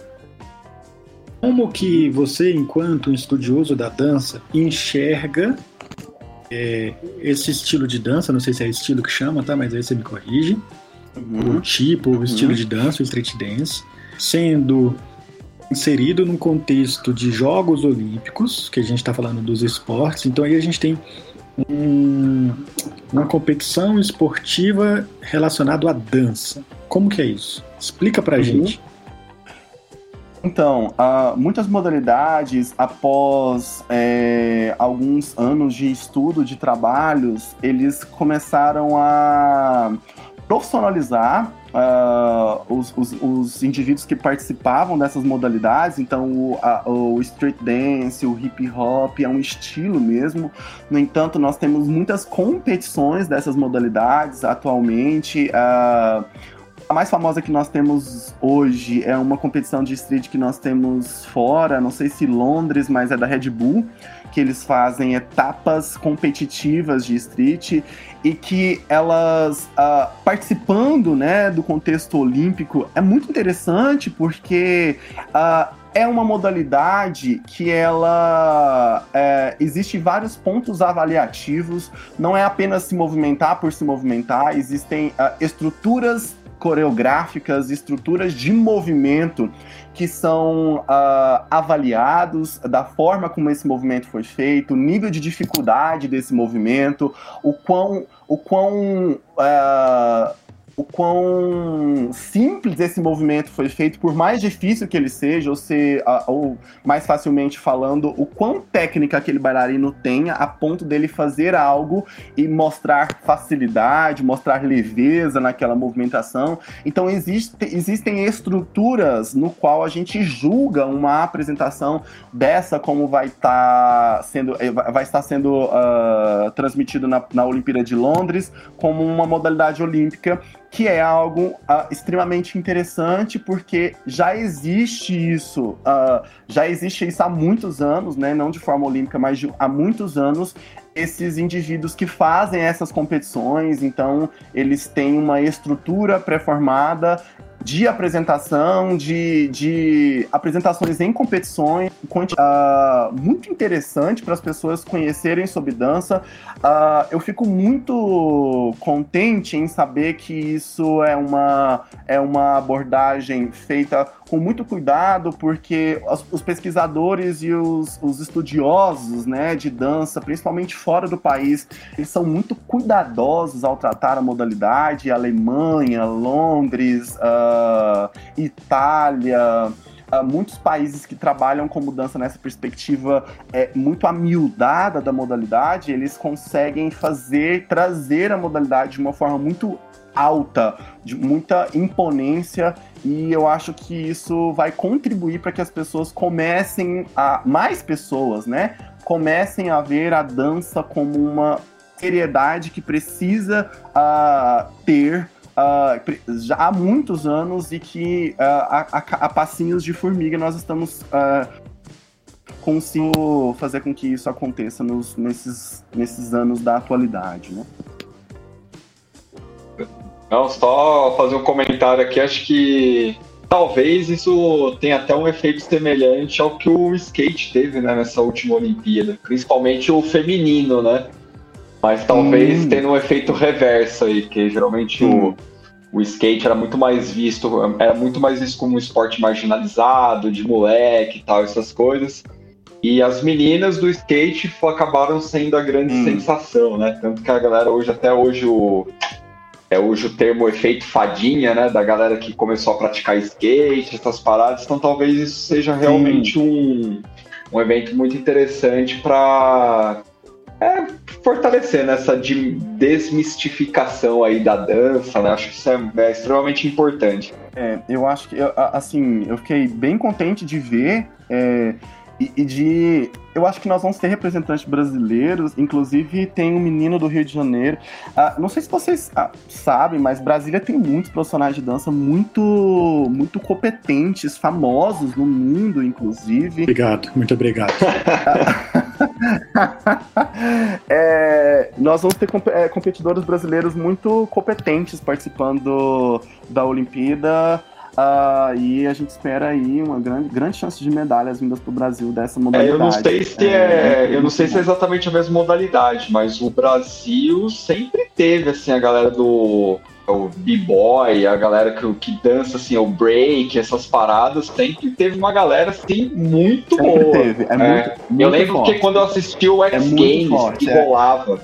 Como que você, enquanto um estudioso da dança, enxerga é, esse estilo de dança? Não sei se é estilo que chama, tá? Mas aí você me corrige. Uhum. O tipo, o estilo uhum. de dança, o street dance, sendo inserido num contexto de Jogos Olímpicos, que a gente está falando dos esportes. Então aí a gente tem um, uma competição esportiva relacionada à dança. Como que é isso? Explica pra uhum. gente. Então, uh, muitas modalidades, após é, alguns anos de estudo, de trabalhos, eles começaram a profissionalizar uh, os, os, os, indivíduos que participavam dessas modalidades. Então, o, a, o street dance, o hip hop é um estilo mesmo. No entanto, nós temos muitas competições dessas modalidades atualmente. Uh, a mais famosa que nós temos hoje é uma competição de street que nós temos fora, não sei se Londres, mas é da Red Bull, que eles fazem etapas competitivas de street e que elas uh, participando né, do contexto olímpico é muito interessante porque uh, é uma modalidade que ela é, existe vários pontos avaliativos, não é apenas se movimentar por se movimentar, existem uh, estruturas coreográficas, estruturas de movimento que são uh, avaliados da forma como esse movimento foi feito, o nível de dificuldade desse movimento, o quão, o quão uh, quão simples esse movimento foi feito, por mais difícil que ele seja, ou, ser, ou mais facilmente falando, o quão técnica aquele bailarino tenha a ponto dele fazer algo e mostrar facilidade, mostrar leveza naquela movimentação. Então existe, existem estruturas no qual a gente julga uma apresentação dessa como vai estar tá sendo eh, vai estar sendo uh, transmitido na, na Olimpíada de Londres como uma modalidade olímpica que é algo uh, extremamente interessante, porque já existe isso, uh, já existe isso há muitos anos, né? Não de forma olímpica, mas de, há muitos anos. Esses indivíduos que fazem essas competições, então eles têm uma estrutura pré-formada de apresentação, de, de apresentações em competições, uh, muito interessante para as pessoas conhecerem sobre dança. Uh, eu fico muito contente em saber que isso é uma, é uma abordagem feita com muito cuidado, porque os, os pesquisadores e os, os, estudiosos né, de dança, principalmente fora do país, eles são muito cuidadosos ao tratar a modalidade. Alemanha, Londres, uh, Itália. Uh, muitos países que trabalham com mudança nessa perspectiva é, muito amiudada da modalidade, eles conseguem fazer, trazer a modalidade de uma forma muito alta, de muita imponência, e eu acho que isso vai contribuir para que as pessoas comecem a. mais pessoas, né? Comecem a ver a dança como uma seriedade que precisa uh, ter uh, já há muitos anos e que uh, a, a, a, passinhos de formiga nós estamos uh, conseguindo fazer com que isso aconteça nos, nesses, nesses anos da atualidade, né? Não, só fazer um comentário aqui, acho que talvez isso tenha até um efeito semelhante ao que o skate teve né, nessa última Olimpíada, principalmente o feminino, né? Mas talvez hum. tendo um efeito reverso aí, que geralmente hum. o, o skate era muito mais visto, era muito mais visto como um esporte marginalizado, de moleque e tal, essas coisas. E as meninas do skate acabaram sendo a grande hum. sensação, né? Tanto que a galera hoje, até hoje, o, é hoje o termo efeito fadinha, né? Da galera que começou a praticar skate, essas paradas. Então talvez isso seja realmente um, um evento muito interessante para é, fortalecer nessa de desmistificação aí da dança, né? Acho que isso é, é extremamente importante. É, eu acho que, assim, eu fiquei bem contente de ver. É e, e, de. Eu acho que nós vamos ter representantes brasileiros, inclusive tem um menino do Rio de Janeiro. Ah, não sei se vocês ah, sabem, mas Brasília tem muitos profissionais de dança muito, muito competentes, famosos no mundo, inclusive. Obrigado, muito obrigado. é, nós vamos ter é, competidores brasileiros muito competentes participando da Olimpíada. Uh, e a gente espera aí uma grande, grande chance de medalhas vindas para o Brasil dessa modalidade. É, eu não sei se é, é eu não sei se é exatamente a mesma modalidade, mas o Brasil sempre teve assim a galera do o b-boy, a galera que, que dança assim, o break, essas paradas, sempre teve uma galera assim muito sempre boa. Teve. É, é. Muito, muito eu lembro forte. que quando eu assisti o X é Games forte, que é. rolava,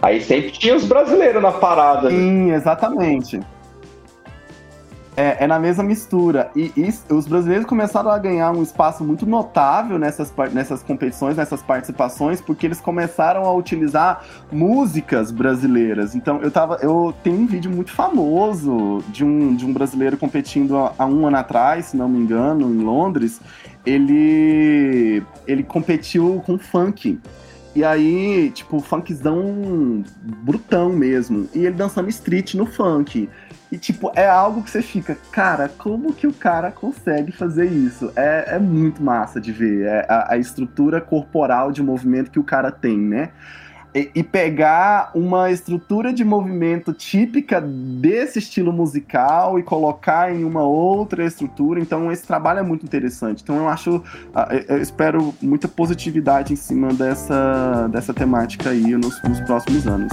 aí sempre tinha os brasileiros na parada. Sim, exatamente. É, é, na mesma mistura. E, e, os brasileiros começaram a ganhar um espaço muito notável nessas, nessas competições, nessas participações, porque eles começaram a utilizar músicas brasileiras. Então, eu tava. Eu tenho um vídeo muito famoso de um, de um brasileiro competindo há, há um ano atrás, se não me engano, em Londres. Ele, ele competiu com funk. E aí, tipo, funkzão brutão mesmo. E ele dançando street no funk. E, tipo, é algo que você fica, cara, como que o cara consegue fazer isso? É, é muito massa de ver é a, a estrutura corporal de movimento que o cara tem, né? E, pegar uma estrutura de movimento típica desse estilo musical e colocar em uma outra estrutura. Então, esse trabalho é muito interessante. Então, eu acho, eu espero muita positividade em cima dessa, dessa temática aí nos, nos próximos anos.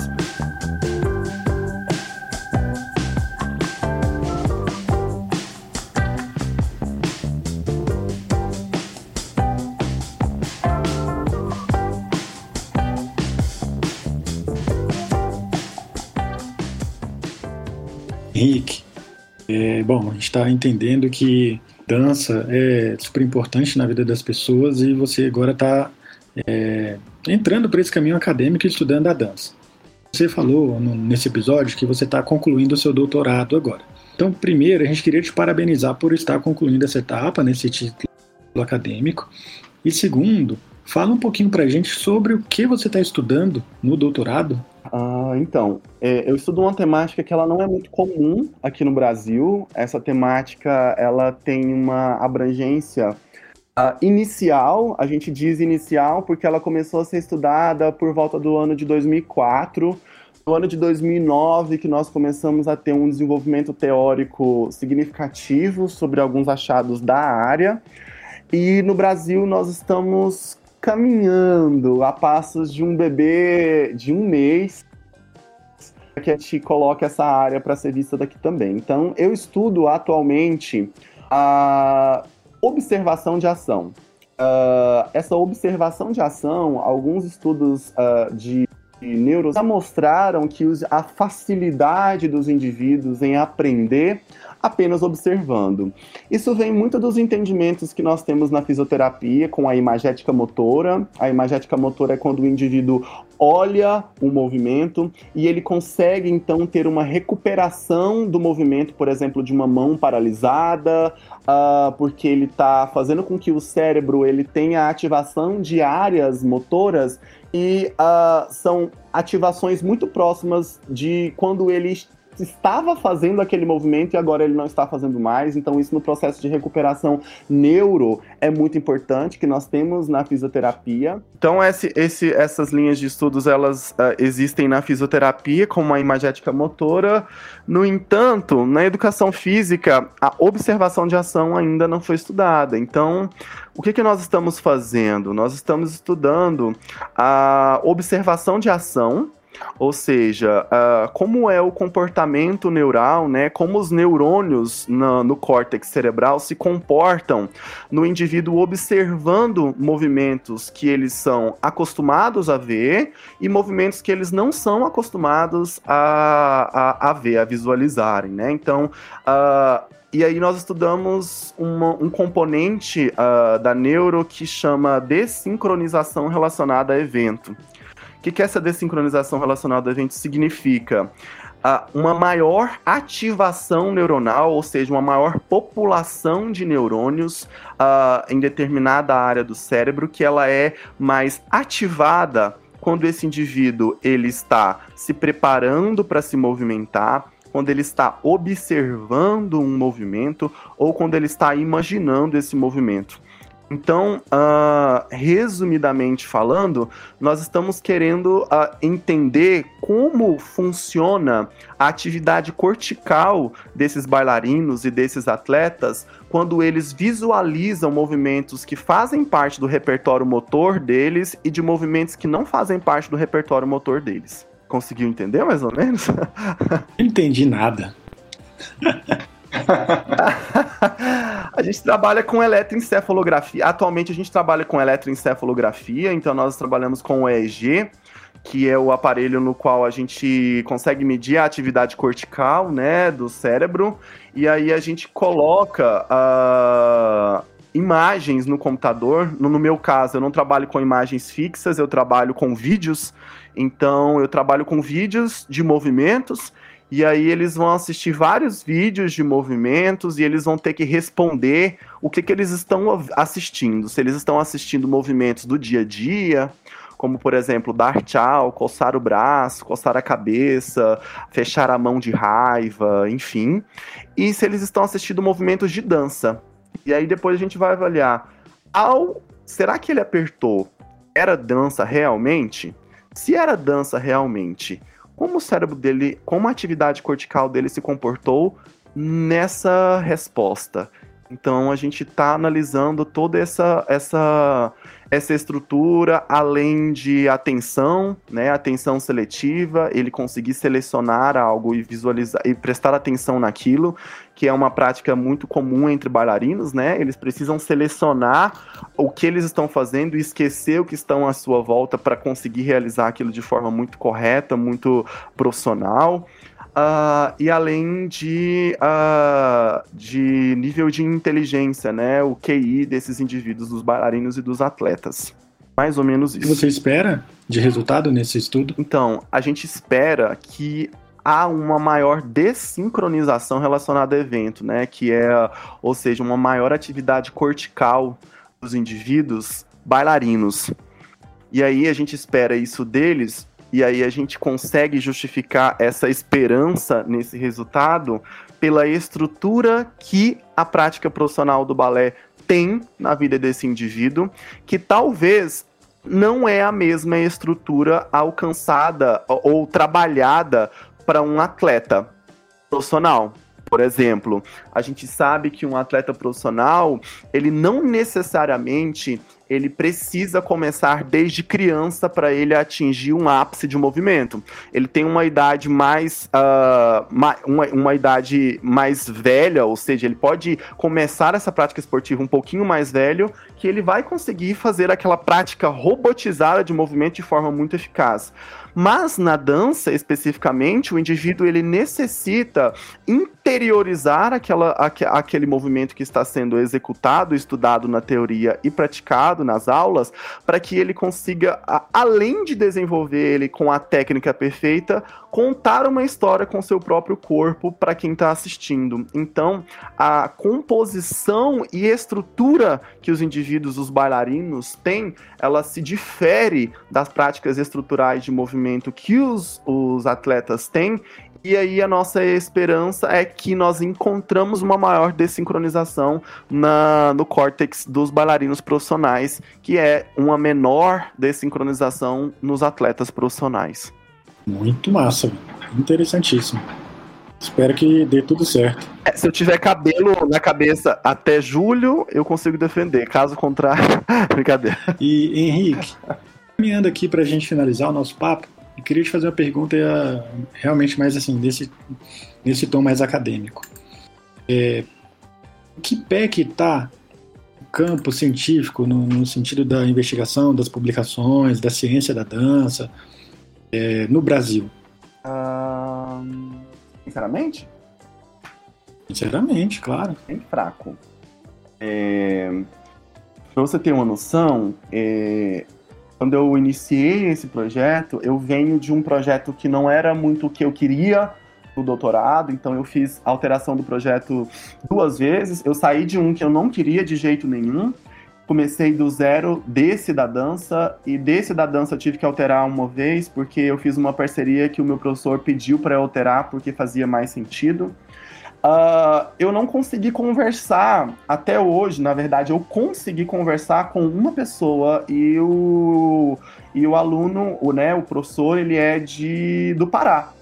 Henrique, é, bom, a gente está entendendo que dança é super importante na vida das pessoas e você agora está é, entrando para esse caminho acadêmico e estudando a dança. Você falou no, nesse episódio que você está concluindo o seu doutorado agora. Então, primeiro, a gente queria te parabenizar por estar concluindo essa etapa nesse título acadêmico. E segundo, fala um pouquinho para a gente sobre o que você está estudando no doutorado ah, então, é, eu estudo uma temática que ela não é muito comum aqui no Brasil. Essa temática ela tem uma abrangência uh, inicial, a gente diz inicial porque ela começou a ser estudada por volta do ano de 2004. No ano de 2009 que nós começamos a ter um desenvolvimento teórico significativo sobre alguns achados da área. E no Brasil nós estamos caminhando a passos de um bebê de um mês que a gente coloque essa área para ser vista daqui também. Então, eu estudo atualmente a observação de ação. Uh, essa observação de ação, alguns estudos uh, de neurociência já mostraram que a facilidade dos indivíduos em aprender apenas observando. Isso vem muito dos entendimentos que nós temos na fisioterapia com a imagética motora. A imagética motora é quando o indivíduo olha o movimento e ele consegue então ter uma recuperação do movimento, por exemplo, de uma mão paralisada, uh, porque ele está fazendo com que o cérebro ele tenha ativação de áreas motoras e uh, são ativações muito próximas de quando ele estava fazendo aquele movimento e agora ele não está fazendo mais. Então, isso no processo de recuperação neuro é muito importante que nós temos na fisioterapia. Então, esse, esse, essas linhas de estudos elas uh, existem na fisioterapia como a imagética motora. No entanto, na educação física, a observação de ação ainda não foi estudada. Então, o que, que nós estamos fazendo? Nós estamos estudando a observação de ação Ou seja, uh, como é o comportamento neural, né? Como os neurônios no, no córtex cerebral se comportam no indivíduo observando movimentos que eles são acostumados a ver e movimentos que eles não são acostumados a, a, a ver, a visualizarem, né? Então, uh, e aí nós estudamos uma, um componente uh, da neuro que chama desincronização relacionada a evento. O que, que essa desincronização relacionada a evento significa? Uh, uma maior ativação neuronal, ou seja, uma maior população de neurônios uh, em determinada área do cérebro, que ela é mais ativada quando esse indivíduo ele está se preparando para se movimentar, quando ele está observando um movimento ou quando ele está imaginando esse movimento. Então, uh, resumidamente falando, nós estamos querendo uh, entender como funciona a atividade cortical desses bailarinos e desses atletas quando eles visualizam movimentos que fazem parte do repertório motor deles e de movimentos que não fazem parte do repertório motor deles. Conseguiu entender mais ou menos? Não entendi nada. a gente trabalha com eletroencefalografia. Atualmente a gente trabalha com eletroencefalografia, então nós trabalhamos com o EEG, que é o aparelho no qual a gente consegue medir a atividade cortical, né, do cérebro, e aí a gente coloca uh, imagens no computador. No, no meu caso, eu não trabalho com imagens fixas, eu trabalho com vídeos então eu trabalho com vídeos de movimentos e aí eles vão assistir vários vídeos de movimentos e eles vão ter que responder o que, que eles estão assistindo. Se eles estão assistindo movimentos do dia a dia, como por exemplo dar tchau, coçar o braço, coçar a cabeça, fechar a mão de raiva, enfim. E se eles estão assistindo movimentos de dança. E aí depois a gente vai avaliar ao será que ele apertou era dança realmente? Se era dança realmente, como o cérebro dele, como a atividade cortical dele se comportou nessa resposta? Então a gente está analisando toda essa, essa, essa estrutura, além de atenção, né, atenção seletiva, ele conseguir selecionar algo e visualizar e prestar atenção naquilo, que é uma prática muito comum entre bailarinos, né? Eles precisam selecionar o que eles estão fazendo e esquecer o que estão à sua volta para conseguir realizar aquilo de forma muito correta, muito profissional. Uh, e além de, uh, de nível de inteligência, né? O QI desses indivíduos, dos bailarinos e dos atletas. Mais ou menos isso. O que você espera de resultado nesse estudo? Então, a gente espera que há uma maior desincronização relacionada ao evento, né? Que é, ou seja, uma maior atividade cortical dos indivíduos bailarinos. E aí a gente espera isso deles e aí a gente consegue justificar essa esperança nesse resultado pela estrutura que a prática profissional do balé tem na vida desse indivíduo, que talvez não é a mesma estrutura alcançada ou trabalhada para um atleta profissional. Por exemplo, a gente sabe que um atleta profissional, ele não necessariamente ele precisa começar desde criança para ele atingir um ápice de movimento. Ele tem uma idade mais uh, uma, uma idade mais velha, ou seja, ele pode começar essa prática esportiva um pouquinho mais velho, que ele vai conseguir fazer aquela prática robotizada de movimento de forma muito eficaz. Mas na dança, especificamente, o indivíduo ele necessita interiorizar aquela, aquele movimento que está sendo executado, estudado na teoria e praticado nas aulas, para que ele consiga, além de desenvolver ele com a técnica perfeita, contar uma história com seu próprio corpo para quem está assistindo. Então, a composição e estrutura que os indivíduos, os bailarinos, têm, ela se difere das práticas estruturais de movimento que os, os atletas têm e aí a nossa esperança é que nós encontramos uma maior desincronização na, no córtex dos bailarinos profissionais, que é uma menor desincronização nos atletas profissionais. Muito massa, interessantíssimo. Espero que dê tudo certo. É, se eu tiver cabelo na cabeça até julho, eu consigo defender. Caso contrário, brincadeira. E Henrique, caminhando aqui para a gente finalizar o nosso papo, Eu queria te fazer uma pergunta realmente mais assim, nesse, nesse tom mais acadêmico. É, que pé que está o campo científico no, no, sentido da investigação, das publicações, da ciência da dança é, no Brasil? Sinceramente? Sinceramente, claro. Bem fraco. É, Para você ter uma noção, é, quando eu iniciei esse projeto, eu venho de um projeto que não era muito o que eu queria do doutorado, então eu fiz alteração do projeto duas vezes. Eu saí de um que eu não queria de jeito nenhum, comecei do zero desse da dança e desse da dança tive que alterar uma vez porque eu fiz uma parceria que o meu professor pediu para eu alterar porque fazia mais sentido. Uh, eu não consegui conversar até hoje, na verdade, eu consegui conversar com uma pessoa e o, e o aluno, o, né, o professor, ele é de do Pará.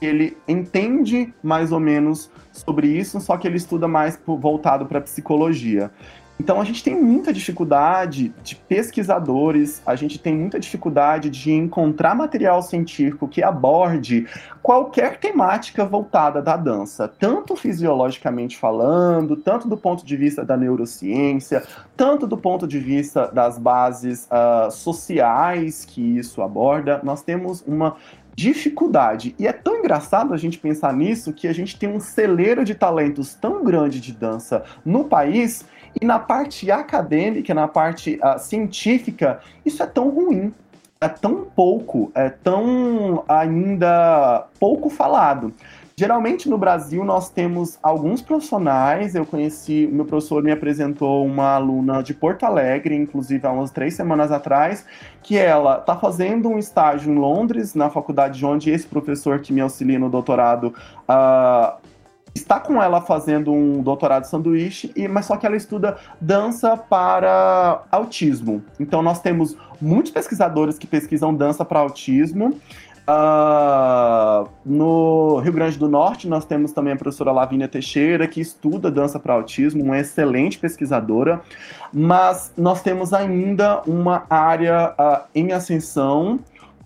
Ele entende mais ou menos sobre isso, só que ele estuda mais voltado para psicologia. Então a gente tem muita dificuldade de pesquisadores, a gente tem muita dificuldade de encontrar material científico que aborde qualquer temática voltada da dança, tanto fisiologicamente falando, tanto do ponto de vista da neurociência, tanto do ponto de vista das bases uh, sociais que isso aborda. Nós temos uma dificuldade. E é tão engraçado a gente pensar nisso que a gente tem um celeiro de talentos tão grande de dança no país e na parte acadêmica, na parte uh, científica, isso é tão ruim. É tão pouco, é tão ainda pouco falado. Geralmente no Brasil nós temos alguns profissionais. Eu conheci, meu professor me apresentou uma aluna de Porto Alegre, inclusive há umas três semanas atrás, que ela está fazendo um estágio em Londres, na faculdade onde esse professor que me auxilia no doutorado uh, está com ela fazendo um doutorado sanduíche, e, mas só que ela estuda dança para autismo. Então nós temos muitos pesquisadores que pesquisam dança para autismo. Uh, no Rio Grande do Norte, nós temos também a professora Lavínia Teixeira, que estuda dança para autismo, uma excelente pesquisadora, mas nós temos ainda uma área uh, em ascensão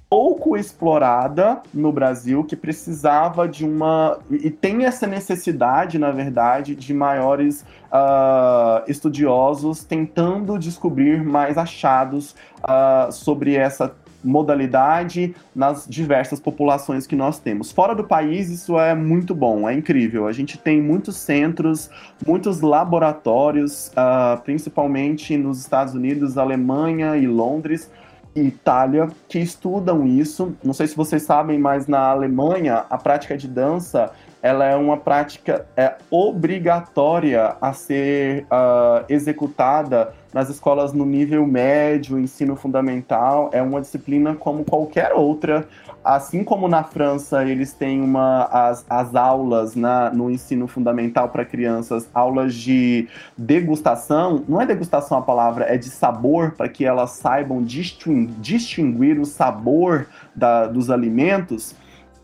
pouco explorada no Brasil, que precisava de uma. e tem essa necessidade, na verdade, de maiores uh, estudiosos tentando descobrir mais achados uh, sobre essa modalidade nas diversas populações que nós temos. Fora do país, isso é muito bom, é incrível. A gente tem muitos centros, muitos laboratórios, uh, principalmente nos Estados Unidos, Alemanha e Londres, Itália que estudam isso. Não sei se vocês sabem, mas na Alemanha a prática de dança ela é uma prática é, obrigatória a ser uh, executada nas escolas no nível médio, ensino fundamental. É uma disciplina como qualquer outra. Assim como na França eles têm uma, as, as aulas na, no ensino fundamental para crianças, aulas de degustação, não é degustação a palavra, é de sabor, para que elas saibam distinguir, distinguir o sabor da, dos alimentos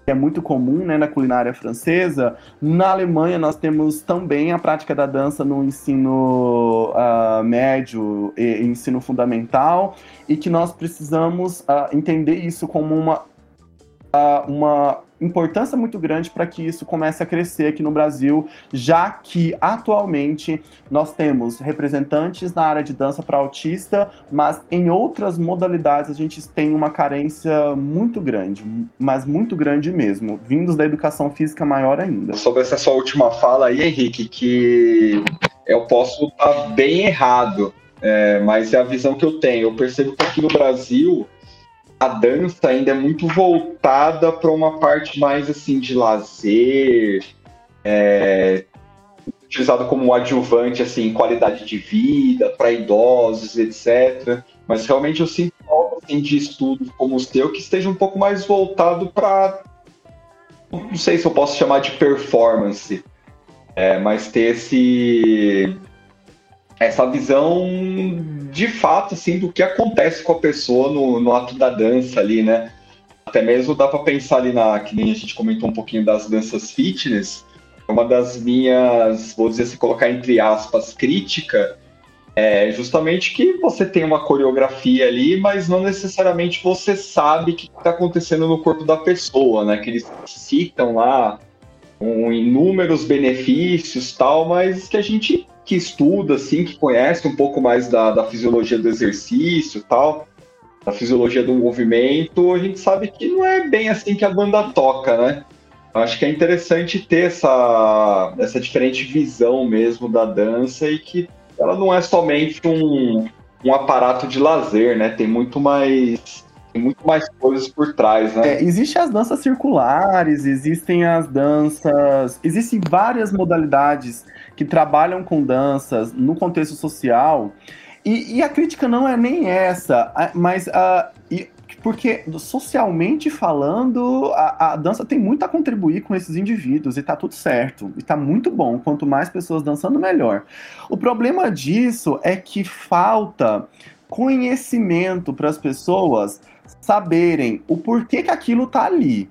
que é muito comum né, na culinária francesa. Na Alemanha, nós temos também a prática da dança no ensino uh, médio e ensino fundamental, e que nós precisamos uh, entender isso como uma, uma importância muito grande para que isso comece a crescer aqui no Brasil, já que atualmente nós temos representantes na área de dança para autista, mas em outras modalidades a gente tem uma carência muito grande, mas muito grande mesmo, vindos da educação física maior ainda. Sobre essa sua última fala aí, Henrique, que eu posso estar bem errado, é, mas é a visão que eu tenho. Eu percebo que aqui no Brasil a dança ainda é muito voltada para uma parte mais assim de lazer, é, utilizado como adjuvante assim, qualidade de vida para idosos, etc. Mas realmente eu sinto falta assim, de estudos como os teus que esteja um pouco mais voltado para não sei se eu posso chamar de performance, é, mas ter esse essa visão de fato assim do que acontece com a pessoa no, no ato da dança ali, né? Até mesmo dá para pensar ali na que nem a gente comentou um pouquinho das danças fitness. Uma das minhas, vou dizer assim, colocar entre aspas, crítica É justamente que você tem uma coreografia ali, mas não necessariamente você sabe o que está acontecendo no corpo da pessoa, né? Que eles citam lá um, inúmeros benefícios tal, mas que a gente que estuda, assim, que conhece um pouco mais da, da fisiologia do exercício tal, da fisiologia do movimento, a gente sabe que não é bem assim que a banda toca, né? Acho que é interessante ter essa, essa diferente visão mesmo da dança e que ela não é somente um, um aparato de lazer, né? Tem muito mais tem muito mais coisas por trás, né? É, existem as danças circulares, existem as danças, existem várias modalidades que trabalham com danças no contexto social. E, e a crítica não é nem essa, mas uh, e, porque socialmente falando, a, a, dança tem muito a contribuir com esses indivíduos e tá tudo certo. E tá muito bom. Quanto mais pessoas dançando, melhor. O problema disso é que falta conhecimento para as pessoas saberem o porquê que aquilo tá ali.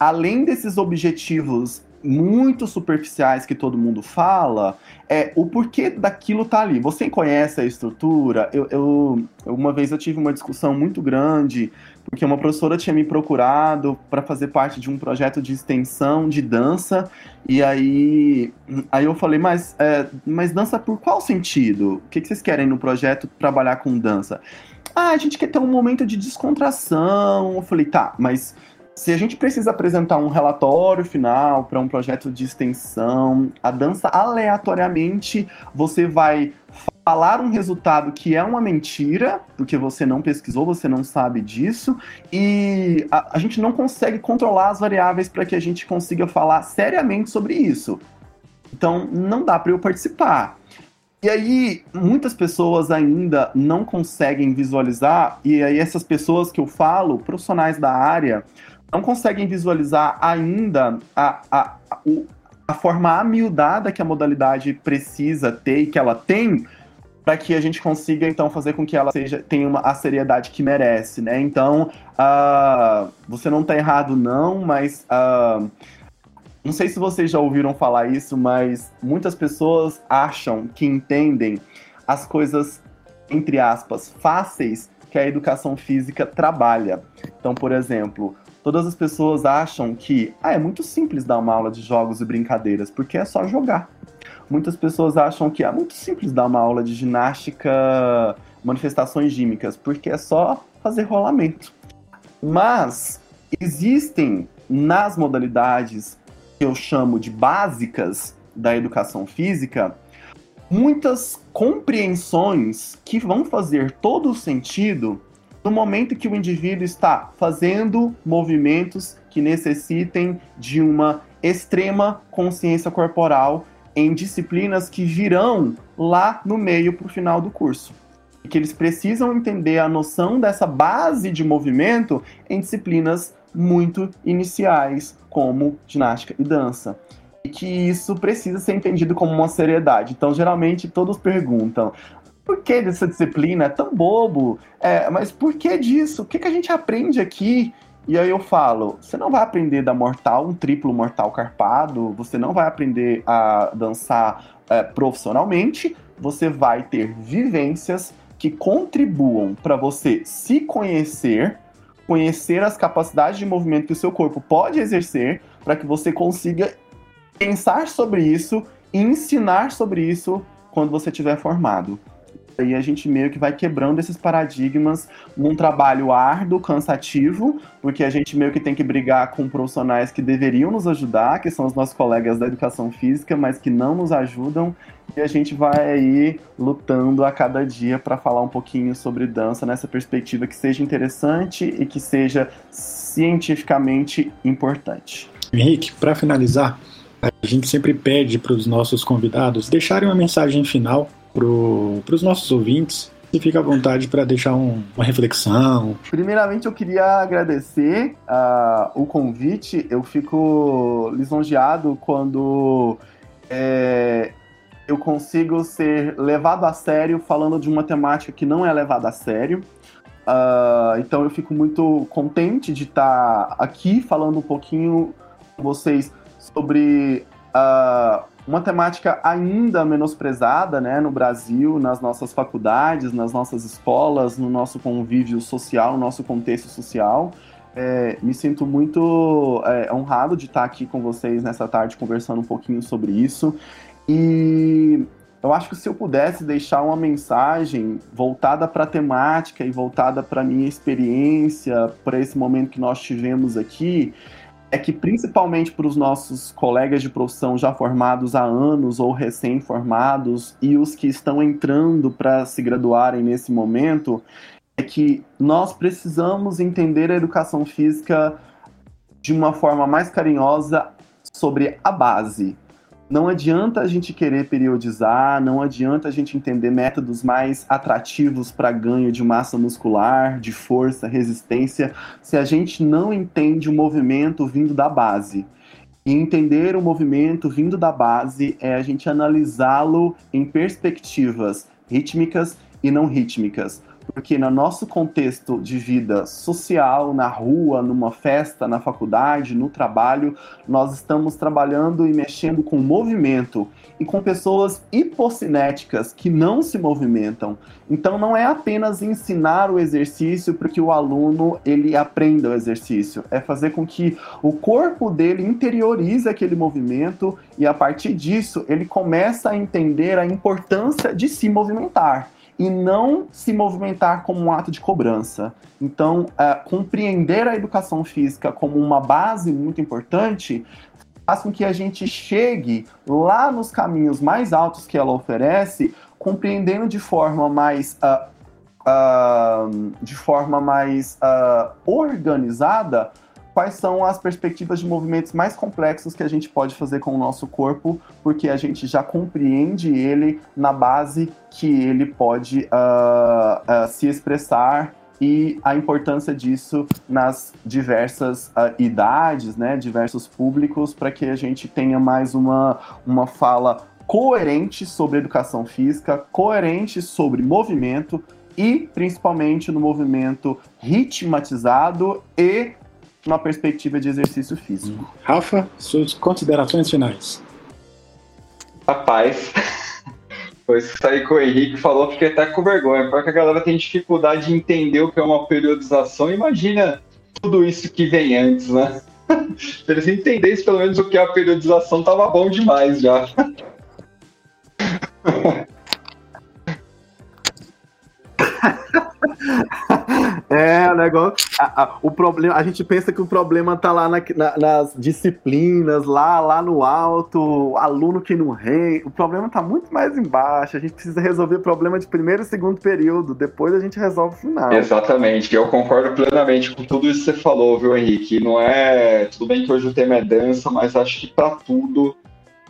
Além desses objetivos muito superficiais que todo mundo fala, é o porquê daquilo tá ali. Você conhece a estrutura? Eu, eu uma vez eu tive uma discussão muito grande porque uma professora tinha me procurado para fazer parte de um projeto de extensão de dança e aí aí eu falei mas é, mas dança por qual sentido? O que, que vocês querem no projeto trabalhar com dança? Ah, a gente quer ter um momento de descontração. Eu falei, tá, mas se a gente precisa apresentar um relatório final para um projeto de extensão, a dança aleatoriamente você vai falar um resultado que é uma mentira, porque você não pesquisou, você não sabe disso, e a, a gente não consegue controlar as variáveis para que a gente consiga falar seriamente sobre isso. Então, não dá para eu participar. E aí, muitas pessoas ainda não conseguem visualizar, e aí essas pessoas que eu falo, profissionais da área, não conseguem visualizar ainda a, a, a, a forma amiudada que a modalidade precisa ter e que ela tem para que a gente consiga então fazer com que ela seja tenha uma, a seriedade que merece, né? Então, uh, você não está errado não, mas uh, não sei se vocês já ouviram falar isso, mas muitas pessoas acham que entendem as coisas, entre aspas, fáceis que a educação física trabalha. Então, por exemplo, todas as pessoas acham que ah, é muito simples dar uma aula de jogos e brincadeiras, porque é só jogar. Muitas pessoas acham que é muito simples dar uma aula de ginástica, manifestações gímicas, porque é só fazer rolamento. Mas existem nas modalidades que eu chamo de básicas da educação física, muitas compreensões que vão fazer todo o sentido no momento que o indivíduo está fazendo movimentos que necessitem de uma extrema consciência corporal em disciplinas que virão lá no meio para o final do curso. E que eles precisam entender a noção dessa base de movimento em disciplinas muito iniciais, como ginástica e dança. E que isso precisa ser entendido como uma seriedade. Então, geralmente, todos perguntam: por que dessa disciplina? É tão bobo. É, mas por que disso? O que, que a gente aprende aqui? E aí eu falo, você não vai aprender da mortal, um triplo mortal carpado, você não vai aprender a dançar é, profissionalmente, você vai ter vivências que contribuam para você se conhecer conhecer as capacidades de movimento que o seu corpo pode exercer para que você consiga pensar sobre isso e ensinar sobre isso quando você estiver formado. Aí a gente meio que vai quebrando esses paradigmas num trabalho árduo, cansativo, porque a gente meio que tem que brigar com profissionais que deveriam nos ajudar, que são os nossos colegas da educação física, mas que não nos ajudam. E a gente vai aí lutando a cada dia para falar um pouquinho sobre dança nessa perspectiva que seja interessante e que seja cientificamente importante. Henrique, para finalizar, a gente sempre pede para os nossos convidados deixarem uma mensagem final para os nossos ouvintes e fica à vontade para deixar um, uma reflexão. Primeiramente, eu queria agradecer uh, o convite. Eu fico lisonjeado quando é, eu consigo ser levado a sério falando de uma temática que não é levada a sério. Uh, então, eu fico muito contente de estar aqui falando um pouquinho com vocês sobre uh, uma temática ainda menosprezada né, no Brasil, nas nossas faculdades, nas nossas escolas, no nosso convívio social, no nosso contexto social. É, me sinto muito é, honrado de estar aqui com vocês nessa tarde conversando um pouquinho sobre isso. E eu acho que se eu pudesse deixar uma mensagem voltada para a temática e voltada para a minha experiência, para esse momento que nós tivemos aqui, é que principalmente para os nossos colegas de profissão já formados há anos ou recém-formados e os que estão entrando para se graduarem nesse momento, é que nós precisamos entender a educação física de uma forma mais carinhosa sobre a base, não adianta a gente querer periodizar, não adianta a gente entender métodos mais atrativos para ganho de massa muscular, de força, resistência, se a gente não entende o movimento vindo da base. E entender o movimento vindo da base é a gente analisá-lo em perspectivas rítmicas e não rítmicas porque no nosso contexto de vida social, na rua, numa festa, na faculdade, no trabalho, nós estamos trabalhando e mexendo com movimento e com pessoas hipocinéticas que não se movimentam. Então não é apenas ensinar o exercício para que o aluno ele aprenda o exercício, é fazer com que o corpo dele interiorize aquele movimento e a partir disso ele começa a entender a importância de se movimentar e não se movimentar como um ato de cobrança. Então, uh, compreender a educação física como uma base muito importante faz com que a gente chegue lá nos caminhos mais altos que ela oferece, compreendendo de forma mais uh, uh, de forma mais organizada quais são as perspectivas de movimentos mais complexos que a gente pode fazer com o nosso corpo, porque a gente já compreende ele na base que ele pode uh, uh, se expressar e a importância disso nas diversas uh, idades, né, diversos públicos, para que a gente tenha mais uma, uma fala coerente sobre educação física, coerente sobre movimento e principalmente no movimento ritmatizado e uma perspectiva de exercício físico. Rafa, suas considerações finais. Rapaz, depois que saí com o Henrique falou, fiquei até com vergonha, porque a galera tem dificuldade de entender o que é uma periodização. Imagina tudo isso que vem antes, né? Se eles entendessem pelo menos o que é a periodização, tava bom demais já. É, o negócio. A, a, o problema, a gente pensa que o problema tá lá na, na, nas disciplinas, lá, lá no alto, aluno que não rei. O problema tá muito mais embaixo. A gente precisa resolver o problema de primeiro e segundo período. Depois a gente resolve o final. Exatamente. Eu concordo plenamente com tudo isso que você falou, viu, Henrique? Não é. Tudo bem que hoje o tema é dança, mas acho que para tudo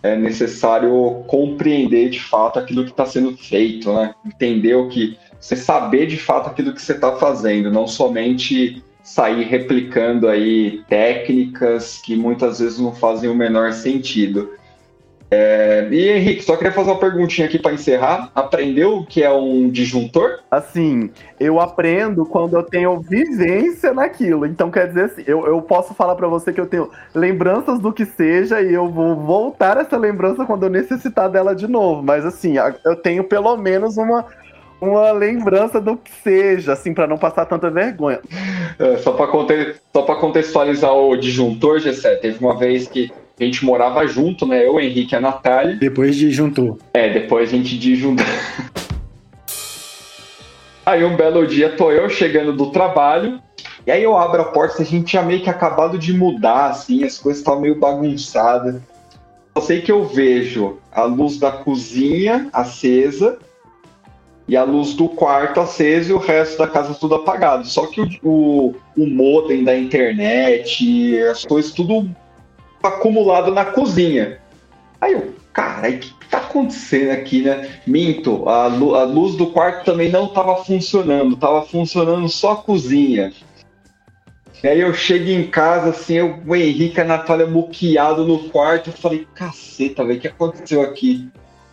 é necessário compreender de fato aquilo que está sendo feito, né? Entender o que você saber de fato aquilo que você está fazendo, não somente sair replicando aí técnicas que muitas vezes não fazem o menor sentido. É, e Henrique, só queria fazer uma perguntinha aqui para encerrar. Aprendeu o que é um disjuntor? Assim, eu aprendo quando eu tenho vivência naquilo. Então, quer dizer assim, eu, eu posso falar para você que eu tenho lembranças do que seja e eu vou voltar essa lembrança quando eu necessitar dela de novo. Mas, assim, eu tenho pelo menos uma, uma lembrança do que seja, assim, para não passar tanta vergonha. É, só para conte contextualizar o disjuntor, Gessé, teve uma vez que a gente morava junto, né? Eu, o Henrique e a Natália. Depois disjuntou. É, depois a gente disjuntou. Aí um belo dia tô eu chegando do trabalho, e aí eu abro a porta, a gente tinha meio que acabado de mudar, assim, as coisas estavam meio bagunçadas. Eu sei que eu vejo a luz da cozinha acesa, e a luz do quarto acesa e o resto da casa tudo apagado. Só que o, o, o modem da internet, as coisas tudo acumulado na cozinha. Aí eu, cara, o que tá acontecendo aqui, né? Minto, a, a luz do quarto também não tava funcionando, tava funcionando só a cozinha. E aí eu chego em casa, assim, eu, o Henrique a Natália muqueado no quarto, eu falei, caceta, velho, o que aconteceu aqui?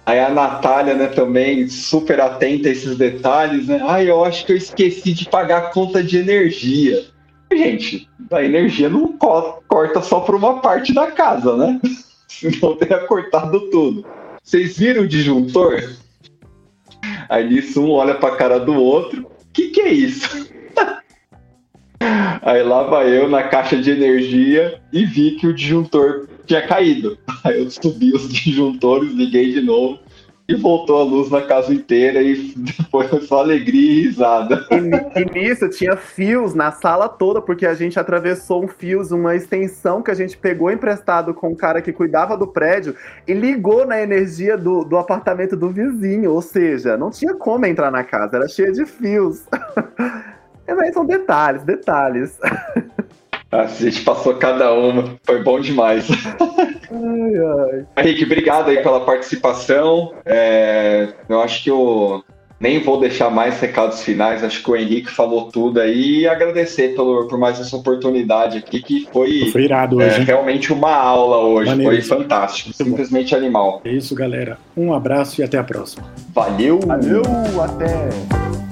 Aí a Natália, né, também super atenta a esses detalhes, né? Ah, eu acho que eu esqueci de pagar a conta de energia. Gente, a energia não corta só para uma parte da casa, né? senão teria cortado tudo. Vocês viram o disjuntor? Aí nisso um olha pra cara do outro. Que, que é isso? Aí lá vai eu na caixa de energia e vi que o disjuntor tinha caído. Aí eu subi os disjuntores, liguei de novo e voltou a luz na casa inteira e foi só alegria e risada. E, e, nisso tinha fios na sala toda, porque a gente atravessou um fios, uma extensão que a gente pegou emprestado com o cara que cuidava do prédio e ligou na energia do, do apartamento do vizinho. Ou seja, não tinha como entrar na casa, era cheia de fios. Mas são detalhes, detalhes. A gente passou cada uma, foi bom demais. Ai, ai. Henrique, obrigado aí pela participação. É, eu acho que eu nem vou deixar mais recados finais, acho que o Henrique falou tudo aí e agradecer pelo, por mais essa oportunidade aqui, que foi, foi irado hoje, é, realmente uma aula hoje, Maneiro. foi fantástico, Muito simplesmente bom. animal. É isso, galera. Um abraço e até a próxima. Valeu! Valeu, até!